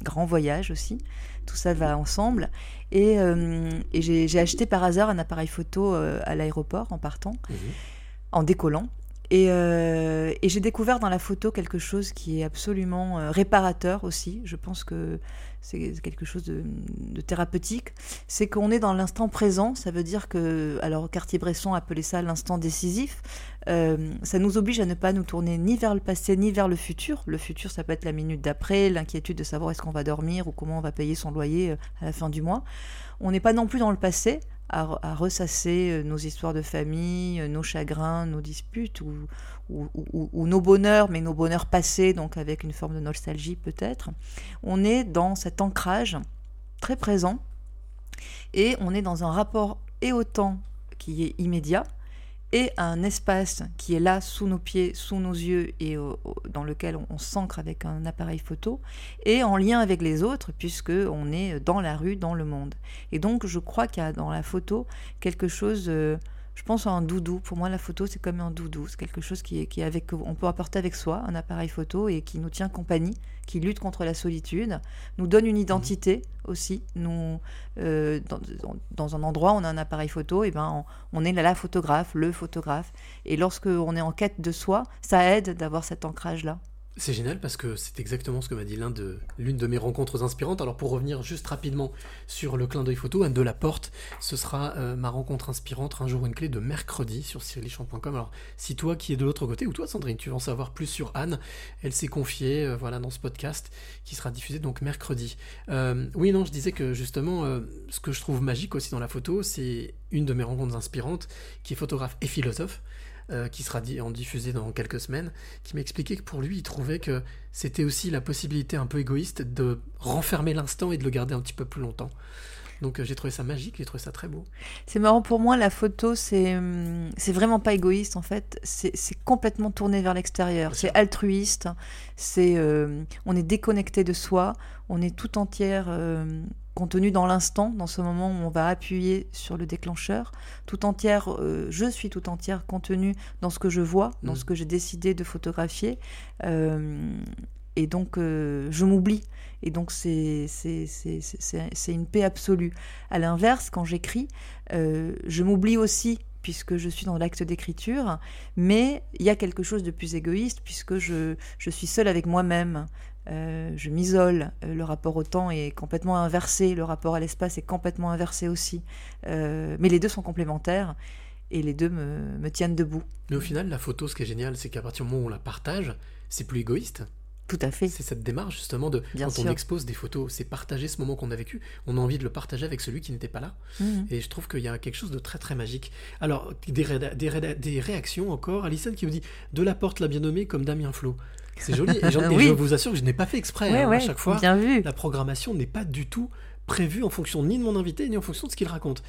grand voyage aussi, tout ça va ensemble. Et, euh, et j'ai acheté par hasard un appareil photo euh, à l'aéroport en partant en décollant. Et, euh, et j'ai découvert dans la photo quelque chose qui est absolument euh, réparateur aussi. Je pense que c'est quelque chose de, thérapeutique. C'est qu'on est dans l'instant présent. Ça veut dire que, alors Cartier-Bresson appelait ça l'instant décisif. Euh, ça nous oblige à ne pas nous tourner ni vers le passé ni vers le futur. Le futur, ça peut être la minute d'après, l'inquiétude de savoir est-ce qu'on va dormir ou comment on va payer son loyer à la fin du mois. On n'est pas non plus dans le passé à, ressasser euh, nos histoires de famille, euh, nos chagrins, nos disputes ou- ou nos bonheurs, mais nos bonheurs passés, donc avec une forme de nostalgie peut-être. On est dans cet ancrage très présent et on est dans un rapport et au temps qui est immédiat et un espace qui est là sous nos pieds, sous nos yeux et dans lequel on, on s'ancre avec un appareil photo et en lien avec les autres puisque on est dans la rue, dans le monde. Et donc je crois qu'il y a dans la photo quelque chose euh, je pense à un doudou. Pour moi, la photo, c'est comme un doudou. C'est quelque chose qui est, qui est avec, on peut apporter avec soi, un appareil photo, et qui nous tient compagnie, qui lutte contre la solitude, nous donne une identité aussi. Nous, euh, dans, un endroit, on a un appareil photo, et ben, on, on est là, la photographe, le photographe. Et lorsque on est en quête de soi, ça aide d'avoir cet ancrage-là. C'est génial parce que c'est exactement ce que m'a dit l'une de mes rencontres inspirantes. Alors pour revenir juste rapidement sur le clin d'œil photo, Anne de la Porte, ce sera euh, ma rencontre inspirante un jour une clé de mercredi sur cyrilichamp.com. Alors si toi qui es de l'autre côté ou toi Sandrine, tu veux en savoir plus sur Anne, elle s'est confiée euh, voilà dans ce podcast qui sera diffusé donc mercredi. Euh, oui non, je disais que justement ce que je trouve magique aussi dans la photo, c'est une de mes rencontres inspirantes qui est photographe et philosophe euh, qui sera di- en diffusé dans quelques semaines, qui m'expliquait que pour lui, il trouvait que c'était aussi la possibilité un peu égoïste de renfermer l'instant et de le garder un petit peu plus longtemps. Donc euh, j'ai trouvé ça magique, j'ai trouvé ça très beau. C'est marrant pour moi, la photo, c'est c'est vraiment pas égoïste en fait. C'est c'est complètement tourné vers l'extérieur. C'est altruiste. C'est euh, on est déconnecté de soi. On est tout entière euh, contenue dans l'instant, dans ce moment où on va appuyer sur le déclencheur. Tout entière, euh, je suis tout entière contenue dans ce que je vois, dans Mm. ce que j'ai décidé de photographier. Euh, et donc, euh, je m'oublie. Et donc, c'est c'est- c'est- c'est- c'est- c'est une paix absolue. À l'inverse, quand j'écris, je m'oublie aussi puisque je suis dans l'acte d'écriture, mais il y a quelque chose de plus égoïste puisque je, je suis seule avec moi-même. Euh, je m'isole, Euh, le rapport au temps est complètement inversé, le rapport à l'espace est complètement inversé aussi. Euh, mais les deux sont complémentaires et les deux me, me tiennent debout. Mais au final, la photo, ce qui est génial, c'est qu'à partir du moment où on la partage, c'est plus égoïste. Tout à fait. C'est cette démarche justement de Bien quand on expose des photos, c'est partager ce moment qu'on a vécu. On a envie de le partager avec celui qui n'était pas là. Mhm. Et je trouve qu'il y a quelque chose de très très magique. Alors, des, réactions encore. Alison qui me dit De la porte l'a bien nommé comme Damien Flo. C'est joli. Et, Oui. je vous assure que je n'ai pas fait exprès. Ouais, hein, ouais, à chaque fois, bien vu. la programmation n'est pas du tout prévue en fonction ni de mon invité ni en fonction de ce qu'il raconte.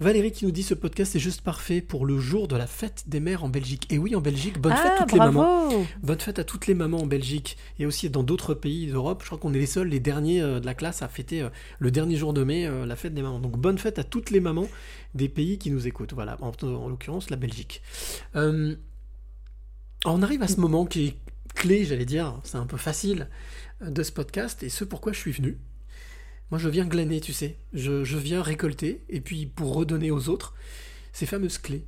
Valérie qui nous dit ce podcast est juste parfait pour le jour de la fête des mères en Belgique. Et oui, en Belgique, bonne fête Ah, toutes les bravo mamans. Bonne fête à toutes les mamans en Belgique et aussi dans d'autres pays d'Europe. Je crois qu'on est les seuls, les derniers euh, de la classe à fêter euh, le dernier jour de mai euh, la fête des mamans. Donc bonne fête à toutes les mamans des pays qui nous écoutent. Voilà, en, en l'occurrence la Belgique. Euh, on arrive à ce moment qui est clé, j'allais dire, c'est un peu facile euh, de ce podcast et ce pourquoi je suis venu. Moi, je viens glaner, tu sais. Je, je viens récolter, et puis pour redonner aux autres ces fameuses clés.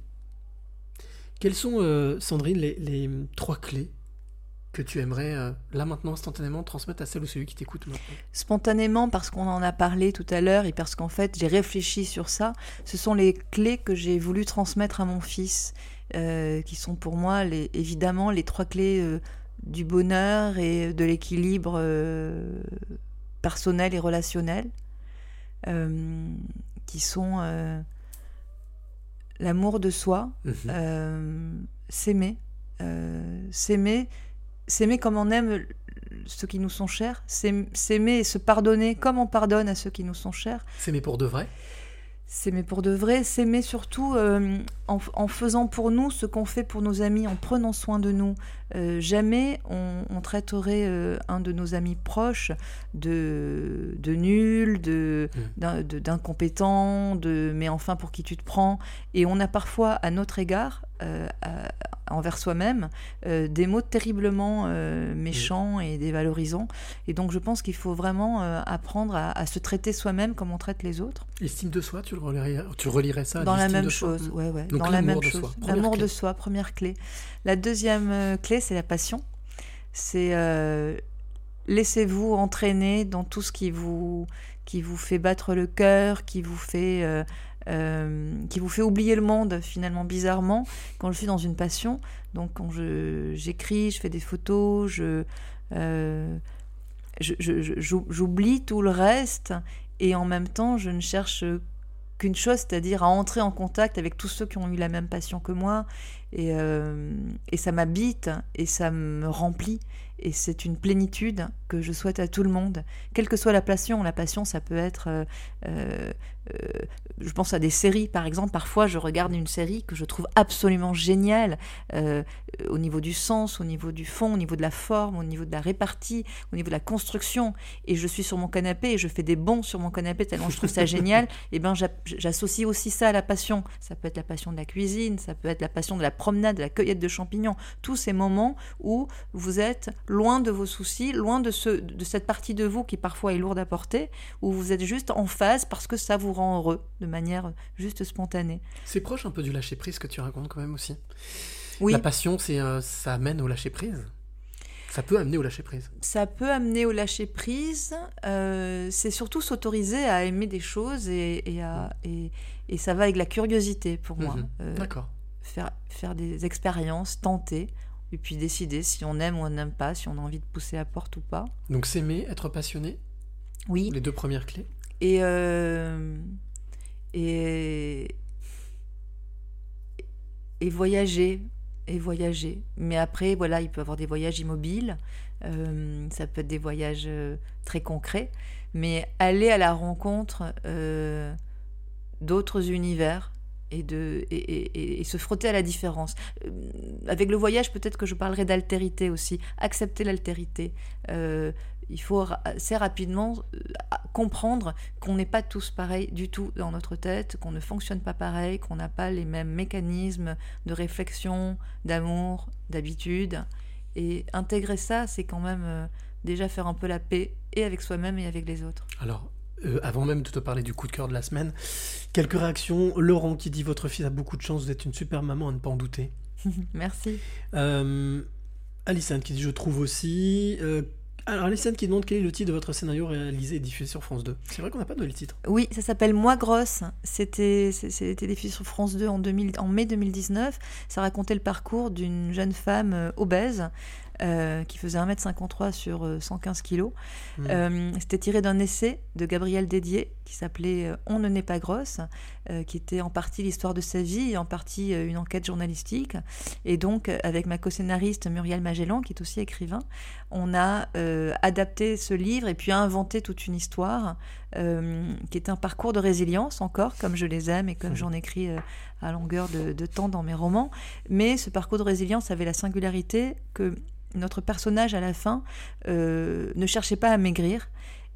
Quelles sont, euh, Sandrine, les, les trois clés que tu aimerais, euh, là maintenant, instantanément, transmettre à celle ou celui qui t'écoute Spontanément, parce qu'on en a parlé tout à l'heure et parce qu'en fait j'ai réfléchi sur ça, ce sont les clés que j'ai voulu transmettre à mon fils, qui sont pour moi les, évidemment les trois clés du bonheur et de l'équilibre euh, personnel et relationnel, euh, qui sont euh, l'amour de soi, Mhm. s'aimer, s'aimer, s'aimer comme on aime ceux qui nous sont chers, s'aim- s'aimer et se pardonner comme on pardonne à ceux qui nous sont chers, S'aimer pour de vrai? S'aimer pour de vrai, s'aimer surtout en, en faisant pour nous ce qu'on fait pour nos amis, en prenant soin de nous. Euh, jamais on, on traiterait euh, un de nos amis proches de, de nul, de, d'un- de- d'incompétent, de mais enfin pour qui tu te prends. Et on a parfois à notre égard, euh, à- envers soi-même, des mots terriblement méchants et dévalorisants. Et donc je pense qu'il faut vraiment apprendre à, à se traiter soi-même comme on traite les autres. Estime de soi, tu, le relirais, tu relirais ça à Dans la même chose, Mm. ouais, ouais. Donc, dans la même de chose. L'amour de soi, première clé. La deuxième euh, clé, c'est la passion. C'est euh, laissez-vous entraîner dans tout ce qui vous, qui vous fait battre le cœur, qui vous fait, euh, euh, qui vous fait oublier le monde finalement bizarrement. Quand je suis dans une passion, donc quand je j'écris, je fais des photos, je euh, je- je- je- j'ou- j'oublie tout le reste et en même temps je ne cherche qu'une chose, c'est-à-dire à entrer en contact avec tous ceux qui ont eu la même passion que moi et, euh, et ça m'habite et ça me remplit et c'est une plénitude que je souhaite à tout le monde, quelle que soit la passion. La passion, ça peut être, euh, euh, je pense à des séries par exemple. Parfois, je regarde une série que je trouve absolument géniale euh, au niveau du sens, au niveau du fond, au niveau de la forme, au niveau de la répartie, au niveau de la construction. Et je suis sur mon canapé et je fais des bons sur mon canapé tellement je trouve ça génial. Et ben, j'app- j'associe aussi ça à la passion. Ça peut être la passion de la cuisine, ça peut être la passion de la promenade, de la cueillette de champignons. Tous ces moments où vous êtes loin de vos soucis, loin de, ce, de cette partie de vous qui parfois est lourde à porter, où vous êtes juste en phase parce que ça vous rend heureux de manière juste spontanée. C'est proche un peu du lâcher prise que tu racontes quand même aussi. Oui. La passion, c'est euh, ça amène au lâcher prise. Ça peut amener au lâcher prise. Ça peut amener au lâcher prise. euh, c'est surtout s'autoriser à aimer des choses et, et, à- et, et ça va avec la curiosité pour moi. Mhm. Euh, D'accord. Faire, faire des expériences, tenter, et puis décider si on aime ou on n'aime pas, si on a envie de pousser la porte ou pas. Donc s'aimer, être passionné, Oui. les deux premières clés. Et, euh, et, et voyager, et voyager. Mais après, voilà, il peut y avoir des voyages immobiles, euh, ça peut être des voyages euh, très concrets, mais aller à la rencontre euh, d'autres univers et, de, et, et- se frotter à la différence. Euh, avec le voyage, peut-être que je parlerai d'altérité aussi, accepter l'altérité. Euh, il faut assez rapidement euh, comprendre qu'on n'est pas tous pareils du tout dans notre tête, qu'on ne fonctionne pas pareil, qu'on n'a pas les mêmes mécanismes de réflexion, d'amour, d'habitude. Et intégrer ça, c'est quand même déjà faire un peu la paix et avec soi-même et avec les autres. Alors, euh, avant même de te parler du coup de cœur de la semaine, quelques réactions. Laurent qui dit Votre fils a beaucoup de chance, vous êtes une super maman à ne pas en douter. Merci. Euh, Alissane qui dit Je trouve aussi. Euh, alors, Alissane qui demande quel est le titre de votre scénario réalisé et diffusé sur France 2. C'est vrai qu'on n'a pas donné le titre. Oui, ça s'appelle Moi grosse. C'était diffusé sur France 2 en, 2000 en mai 2019. Ça racontait le parcours d'une jeune femme euh, obèse euh, qui faisait 1m53 sur euh, 115 kilos. Mm. Euh, C'était tiré d'un essai de Gabriel Dédier qui s'appelait euh, On ne n'est pas grosse, euh, qui était en partie l'histoire de sa vie et en partie une enquête journalistique. Et donc, avec ma co-scénariste Muriel Magellan, qui est aussi écrivain, on a euh, adapté ce livre et puis inventé toute une histoire euh, qui est un parcours de résilience encore, comme je les aime et comme j'en écris euh, à longueur de, de temps dans mes romans. Mais ce parcours de résilience avait la singularité que notre personnage à la fin ne cherchait pas à maigrir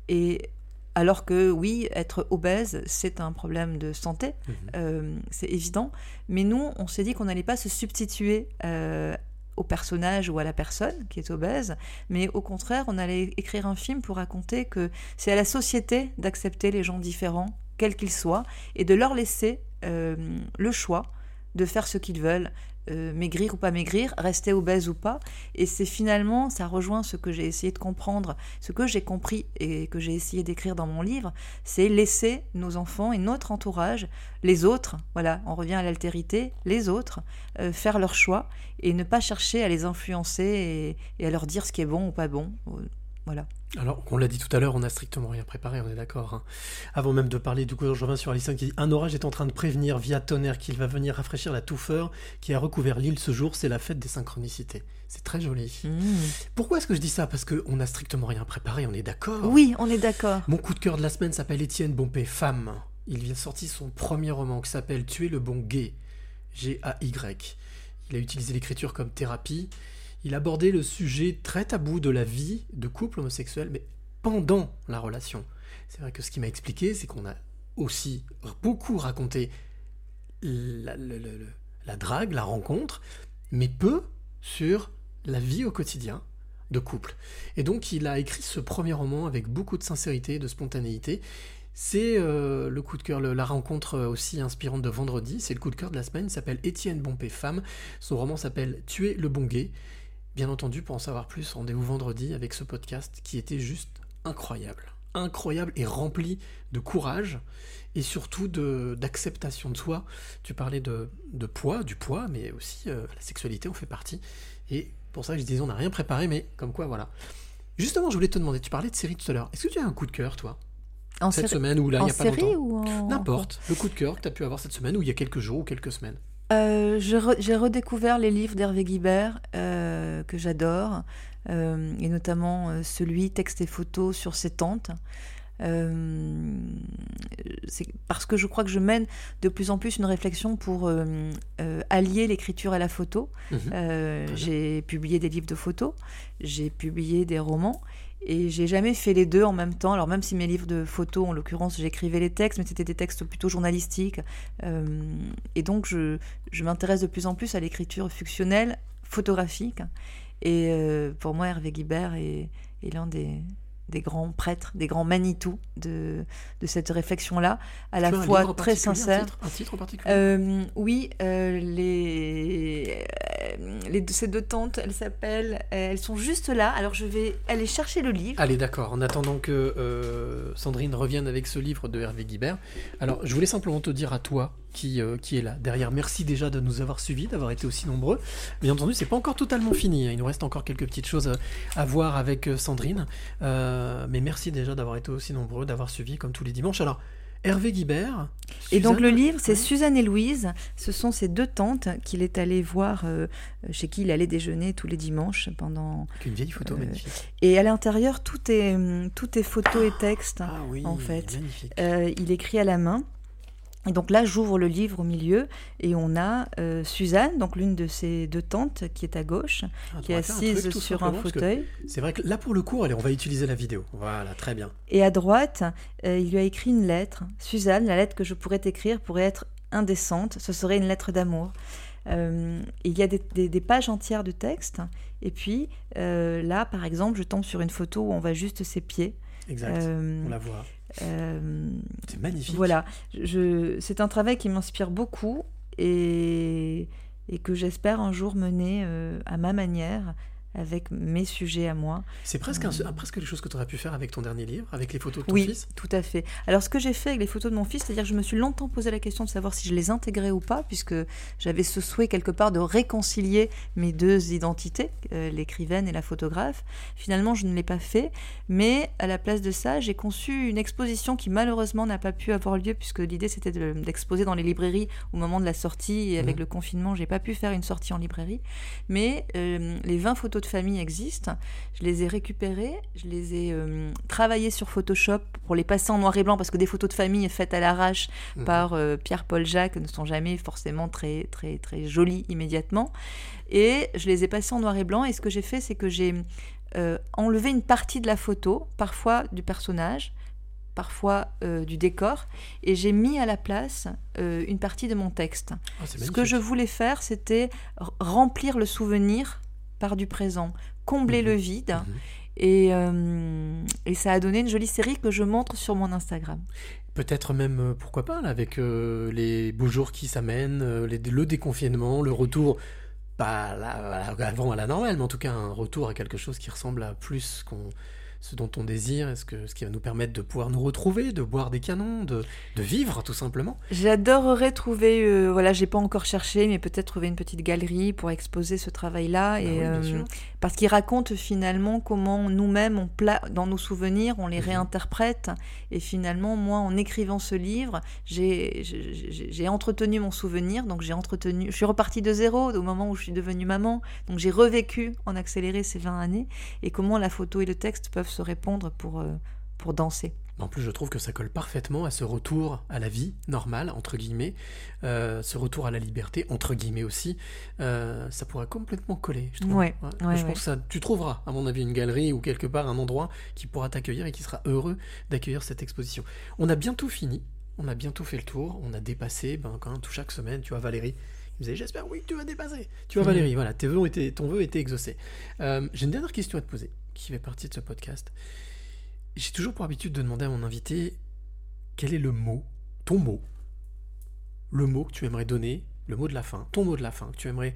et alors que oui, être obèse, c'est un problème de santé, euh, c'est évident. Mais nous, on s'est dit qu'on n'allait pas se substituer euh, au personnage ou à la personne qui est obèse, mais au contraire, on allait écrire un film pour raconter que c'est à la société d'accepter les gens différents, quels qu'ils soient, et de leur laisser euh, le choix de faire ce qu'ils veulent, euh, maigrir ou pas maigrir, rester obèse ou pas. Et c'est finalement, ça rejoint ce que j'ai essayé de comprendre, ce que j'ai compris et que j'ai essayé d'écrire dans mon livre, c'est laisser nos enfants et notre entourage, les autres, voilà, on revient à l'altérité, les autres, euh, faire leur choix et ne pas chercher à les influencer et, et à leur dire ce qui est bon ou pas bon. Voilà. Alors, on l'a dit tout à l'heure, on n'a strictement rien préparé, on est d'accord. hein. Avant même de parler, du coup, je reviens sur Alison qui dit Un orage est en train de prévenir via tonnerre qu'il va venir rafraîchir la touffeur qui a recouvert l'île ce jour. C'est la fête des synchronicités. C'est très joli. Pourquoi est-ce que je dis ça? Parce qu'on n'a strictement rien préparé, on est d'accord Oui, on est d'accord. Mon coup de cœur de la semaine s'appelle Étienne Bompé, femme. Il vient de sortir son premier roman qui s'appelle Tuer le bon gay. G-A-Y. Il a utilisé l'écriture comme thérapie. Il abordait le sujet très tabou de la vie de couple homosexuel, mais pendant la relation. C'est vrai que ce qui m'a expliqué, c'est qu'on a aussi beaucoup raconté la, drague, la rencontre, mais peu sur la vie au quotidien de couple. Et donc il a écrit ce premier roman avec beaucoup de sincérité, de spontanéité. C'est euh, le coup de cœur, la rencontre euh, aussi inspirante de vendredi. C'est le coup de cœur de la semaine. Il s'appelle Étienne Bompé Femme. Son roman s'appelle Tuer le bon gay. Bien entendu, pour en savoir plus, rendez-vous vendredi avec ce podcast qui était juste incroyable. Incroyable et rempli de courage et surtout d'acceptation de, soi. Tu parlais de, de poids, du poids, mais aussi euh, la sexualité en fait partie. Et pour ça, je disais, on n'a rien préparé, mais comme quoi, voilà. Justement, je voulais te demander, tu parlais de série tout à l'heure. Est-ce que tu as un coup de cœur, toi? En Cette série- semaine ou là, il en n'y a pas série longtemps ou en- N'importe. Le coup de cœur que tu as pu avoir cette semaine ou il y a quelques jours ou quelques semaines? Euh, j'ai re- j'ai redécouvert les livres d'Hervé Guibert euh, que j'adore, euh, et notamment celui Texte et photos sur ses tantes. Euh, c'est parce que je crois que je mène de plus en plus une réflexion pour allier l'écriture et la photo. Mhm. J'ai publié des livres de photos, j'ai publié des romans. Et j'ai jamais fait les deux en même temps. Alors même si mes livres de photos, en l'occurrence, j'écrivais les textes, mais c'était des textes plutôt journalistiques. Euh, et donc je, je m'intéresse de plus en plus à l'écriture fictionnelle, photographique. Et euh, pour moi, Hervé Guibert est, est l'un des, des grands prêtres, des grands Manitou de, de cette réflexion-là, à la fois très sincère. Un titre, un titre en particulier? Euh, oui, euh, les, euh, les ces deux tantes, elles s'appellent, elles sont juste là. Alors je vais aller chercher le livre. Allez, d'accord. En attendant que euh, Sandrine revienne avec ce livre de Hervé Guibert. Alors, je voulais simplement te dire à toi qui, euh, qui est là derrière. Merci déjà de nous avoir suivis, d'avoir été aussi nombreux. Bien entendu, c'est pas encore totalement fini. hein. Il nous reste encore quelques petites choses à, à voir avec euh, Sandrine. Euh, mais merci déjà d'avoir été aussi nombreux, d'avoir suivi comme tous les dimanches. Alors, Hervé Guibert. Et donc le livre, c'est. Suzanne et Louise. Ce sont ces deux tantes qu'il est allé voir, euh, chez qui il allait déjeuner tous les dimanches pendant. Avec une vieille photo Euh, magnifique. Et à l'intérieur, tout est tout est photo et texte. Ah oui, en fait. magnifique. Euh, il écrit à la main. Et donc là, j'ouvre le livre au milieu et on a euh, Suzanne, donc l'une de ses deux tantes, qui est à gauche, Ah, qui est truc, assise sur un fauteuil. C'est vrai que là, pour le cours, allez, on va utiliser la vidéo. Voilà, très bien. Et à droite, euh, il lui a écrit une lettre. Suzanne, la lettre que je pourrais t'écrire pourrait être indécente. Ce serait une lettre d'amour. Euh, il y a des, des- des pages entières de texte. Et puis là, par exemple, je tombe sur une photo où on voit juste ses pieds. Exact. On la voit. Euh, C'est magnifique. Voilà, je, c'est un travail qui m'inspire beaucoup et, et que j'espère un jour mener euh, à ma manière, avec mes sujets à moi. C'est presque, un- un- presque les choses que tu aurais pu faire avec ton dernier livre, avec les photos de ton Oui, fils. tout à fait. Alors, ce que j'ai fait avec les photos de mon fils, c'est-à-dire que je me suis longtemps posé la question de savoir si je les intégrais ou pas, puisque j'avais ce souhait quelque part de réconcilier mes deux identités, euh, l'écrivaine et la photographe. Finalement, je ne l'ai pas fait, mais à la place de ça, j'ai conçu une exposition qui malheureusement n'a pas pu avoir lieu, puisque l'idée c'était de- d'exposer dans les librairies au moment de la sortie, et avec Mhm. le confinement, j'ai pas pu faire une sortie en librairie. Mais euh, les 20 photos de famille existent. Je les ai récupérées, je les ai euh, travaillées sur Photoshop pour les passer en noir et blanc parce que des photos de famille faites à l'arrache Mhm. par euh, Pierre-Paul Jacques ne sont jamais forcément très très très jolies immédiatement. Et je les ai passées en noir et blanc. Et ce que j'ai fait, c'est que j'ai euh, enlevé une partie de la photo, parfois du personnage, parfois euh, du décor, et j'ai mis à la place euh, une partie de mon texte. Ah, Ce que je voulais faire, c'était remplir le souvenir par du présent, combler Mhm. le vide. Mhm. Et, euh, et ça a donné une jolie série que je montre sur mon Instagram. Peut-être même, euh, pourquoi pas, là, avec euh, les beaux jours qui s'amènent, le déconfinement, le retour, pas avant à la normale, mais en tout cas un retour à quelque chose qui ressemble à plus qu'on ce dont on désire, est-ce que ce qui va nous permettre de pouvoir nous retrouver, de boire des canons, de, de vivre tout simplement. J'adorerais trouver, euh, voilà, j'ai pas encore cherché, mais peut-être trouver une petite galerie pour exposer ce travail-là, Bah et oui, bien euh, sûr. Parce qu'il raconte finalement comment nous-mêmes, on pla- dans nos souvenirs, on les Mhm. réinterprète, et finalement, moi, en écrivant ce livre, j'ai entretenu mon souvenir, donc j'ai entretenu, je suis repartie de zéro au moment où je suis devenue maman, donc j'ai revécu en accéléré ces 20 années, et comment la photo et le texte peuvent se répondre pour, euh, pour danser. En plus, je trouve que ça colle parfaitement à ce retour à la vie normale, entre guillemets, euh, ce retour à la liberté, entre guillemets aussi. Euh, ça pourrait complètement coller, je trouve. Ouais, ouais, je pense que ça, tu trouveras, à mon avis, une galerie ou quelque part un endroit qui pourra t'accueillir et qui sera heureux d'accueillir cette exposition. On a bientôt fini, on a bientôt fait le tour, on a dépassé, ben, quand même, tout chaque semaine, tu vois, Valérie. Il me disait, j'espère, oui, que tu vas dépasser. Tu vois, Mhm. Valérie, voilà, tes vœux ont été, ton vœu était exaucé. Euh, J'ai une dernière question à te poser, qui fait partie de ce podcast. J'ai toujours pour habitude de demander à mon invité quel est le mot, ton mot, le mot que tu aimerais donner, le mot de la fin, ton mot de la fin, que tu aimerais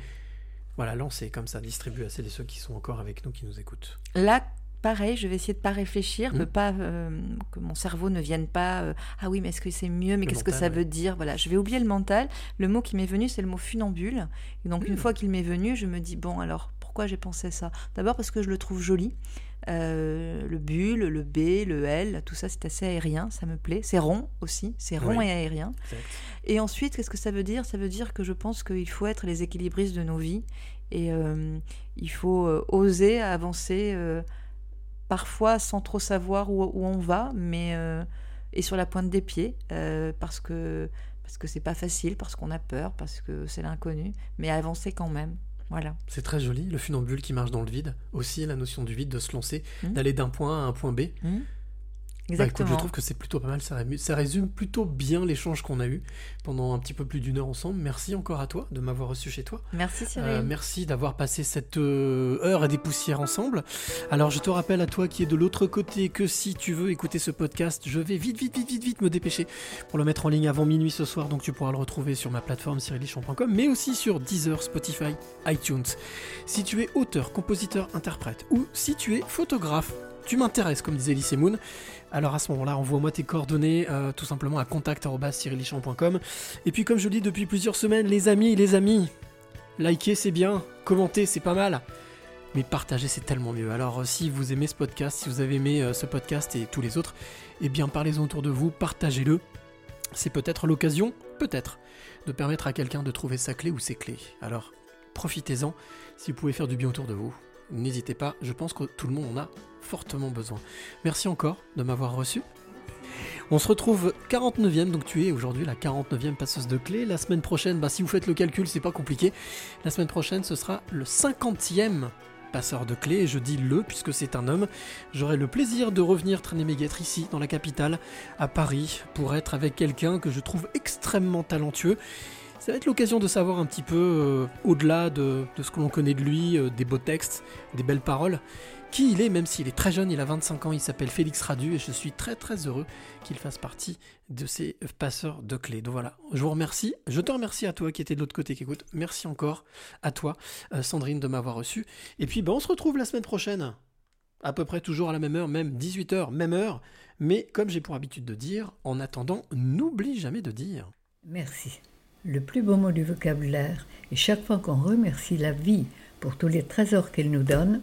voilà, lancer comme ça, distribuer à celles et ceux qui sont encore avec nous, qui nous écoutent Là, pareil, je vais essayer de pas réfléchir, Mmh. de pas euh, que mon cerveau ne vienne pas. euh, ah oui, mais est-ce que c'est mieux Mais qu'est-ce que ça ouais. veut dire? Voilà, je vais oublier le mental. Le mot qui m'est venu, c'est le mot funambule. Et donc Mmh. une fois qu'il m'est venu, je me dis bon, alors pourquoi j'ai pensé ça D'abord parce que je le trouve joli. Euh, le bulle, le B, le L, tout ça c'est assez aérien, ça me plaît. C'est rond aussi, c'est rond Oui. et aérien. Exact. Et ensuite, qu'est-ce que ça veut dire? Ça veut dire que je pense qu'il faut être les équilibristes de nos vies et euh, il faut euh, oser avancer euh, parfois sans trop savoir où, où on va, mais et sur la pointe des pieds parce que parce que c'est pas facile, parce qu'on a peur, parce que c'est l'inconnu, mais avancer quand même. Voilà. C'est très joli, le funambule qui marche dans le vide. Aussi, la notion du vide, de se lancer, Mhm. d'aller d'un point à un point B. Hmm Bah, écoute, Exactement. je trouve que c'est plutôt pas mal, ça, résume plutôt bien l'échange qu'on a eu pendant un petit peu plus d'une heure ensemble. Merci encore à toi de m'avoir reçu chez toi. Merci Cyril. Euh, merci d'avoir passé cette euh, heure et des poussières ensemble. Alors je te rappelle à toi qui est de l'autre côté que si tu veux écouter ce podcast, je vais vite vite vite vite vite me dépêcher pour le mettre en ligne avant minuit ce soir. Donc tu pourras le retrouver sur ma plateforme cyrilichamp.com, mais aussi sur Deezer, Spotify, iTunes. Si tu es auteur, compositeur, interprète ou si tu es photographe, tu m'intéresses comme disait Elise Moon. Alors à ce moment-là, envoie-moi tes coordonnées euh, tout simplement à contact@cyrilichamp.com. Et puis comme je le dis depuis plusieurs semaines, les amis, les amis, liker c'est bien, commenter c'est pas mal, mais partager c'est tellement mieux. Alors euh, si vous aimez ce podcast, si vous avez aimé euh, ce podcast et tous les autres, eh bien parlez-en autour de vous, partagez-le. C'est peut-être l'occasion, peut-être, de permettre à quelqu'un de trouver sa clé ou ses clés. Alors profitez-en, si vous pouvez faire du bien autour de vous, n'hésitez pas, je pense que tout le monde en a fortement besoin. Merci encore de m'avoir reçu. On se retrouve 49e, donc tu es aujourd'hui la 49e passeuse de clés. La semaine prochaine, bah, si vous faites le calcul, c'est pas compliqué. La semaine prochaine, ce sera le 50e passeur de clés, et je dis le puisque c'est un homme. J'aurai le plaisir de revenir traîner mes guêtres ici, dans la capitale, à Paris, pour être avec quelqu'un que je trouve extrêmement talentueux. Ça va être l'occasion de savoir un petit peu, euh, au-delà de, de ce que l'on connaît de lui, euh, des beaux textes, des belles paroles, qui il est, même s'il est très jeune, il a 25 ans, il s'appelle Félix Radu, et je suis très très heureux qu'il fasse partie de ces passeurs de clés. Donc voilà, je vous remercie, je te remercie à toi qui étais de l'autre côté qui écoute, merci encore à toi, euh, Sandrine, de m'avoir reçu, et puis ben, on se retrouve la semaine prochaine, à peu près toujours à la même heure, même 18h, même heure, mais comme j'ai pour habitude de dire, en attendant, n'oublie jamais de dire... Merci. Le plus beau mot du vocabulaire, et chaque fois qu'on remercie la vie pour tous les trésors qu'elle nous donne,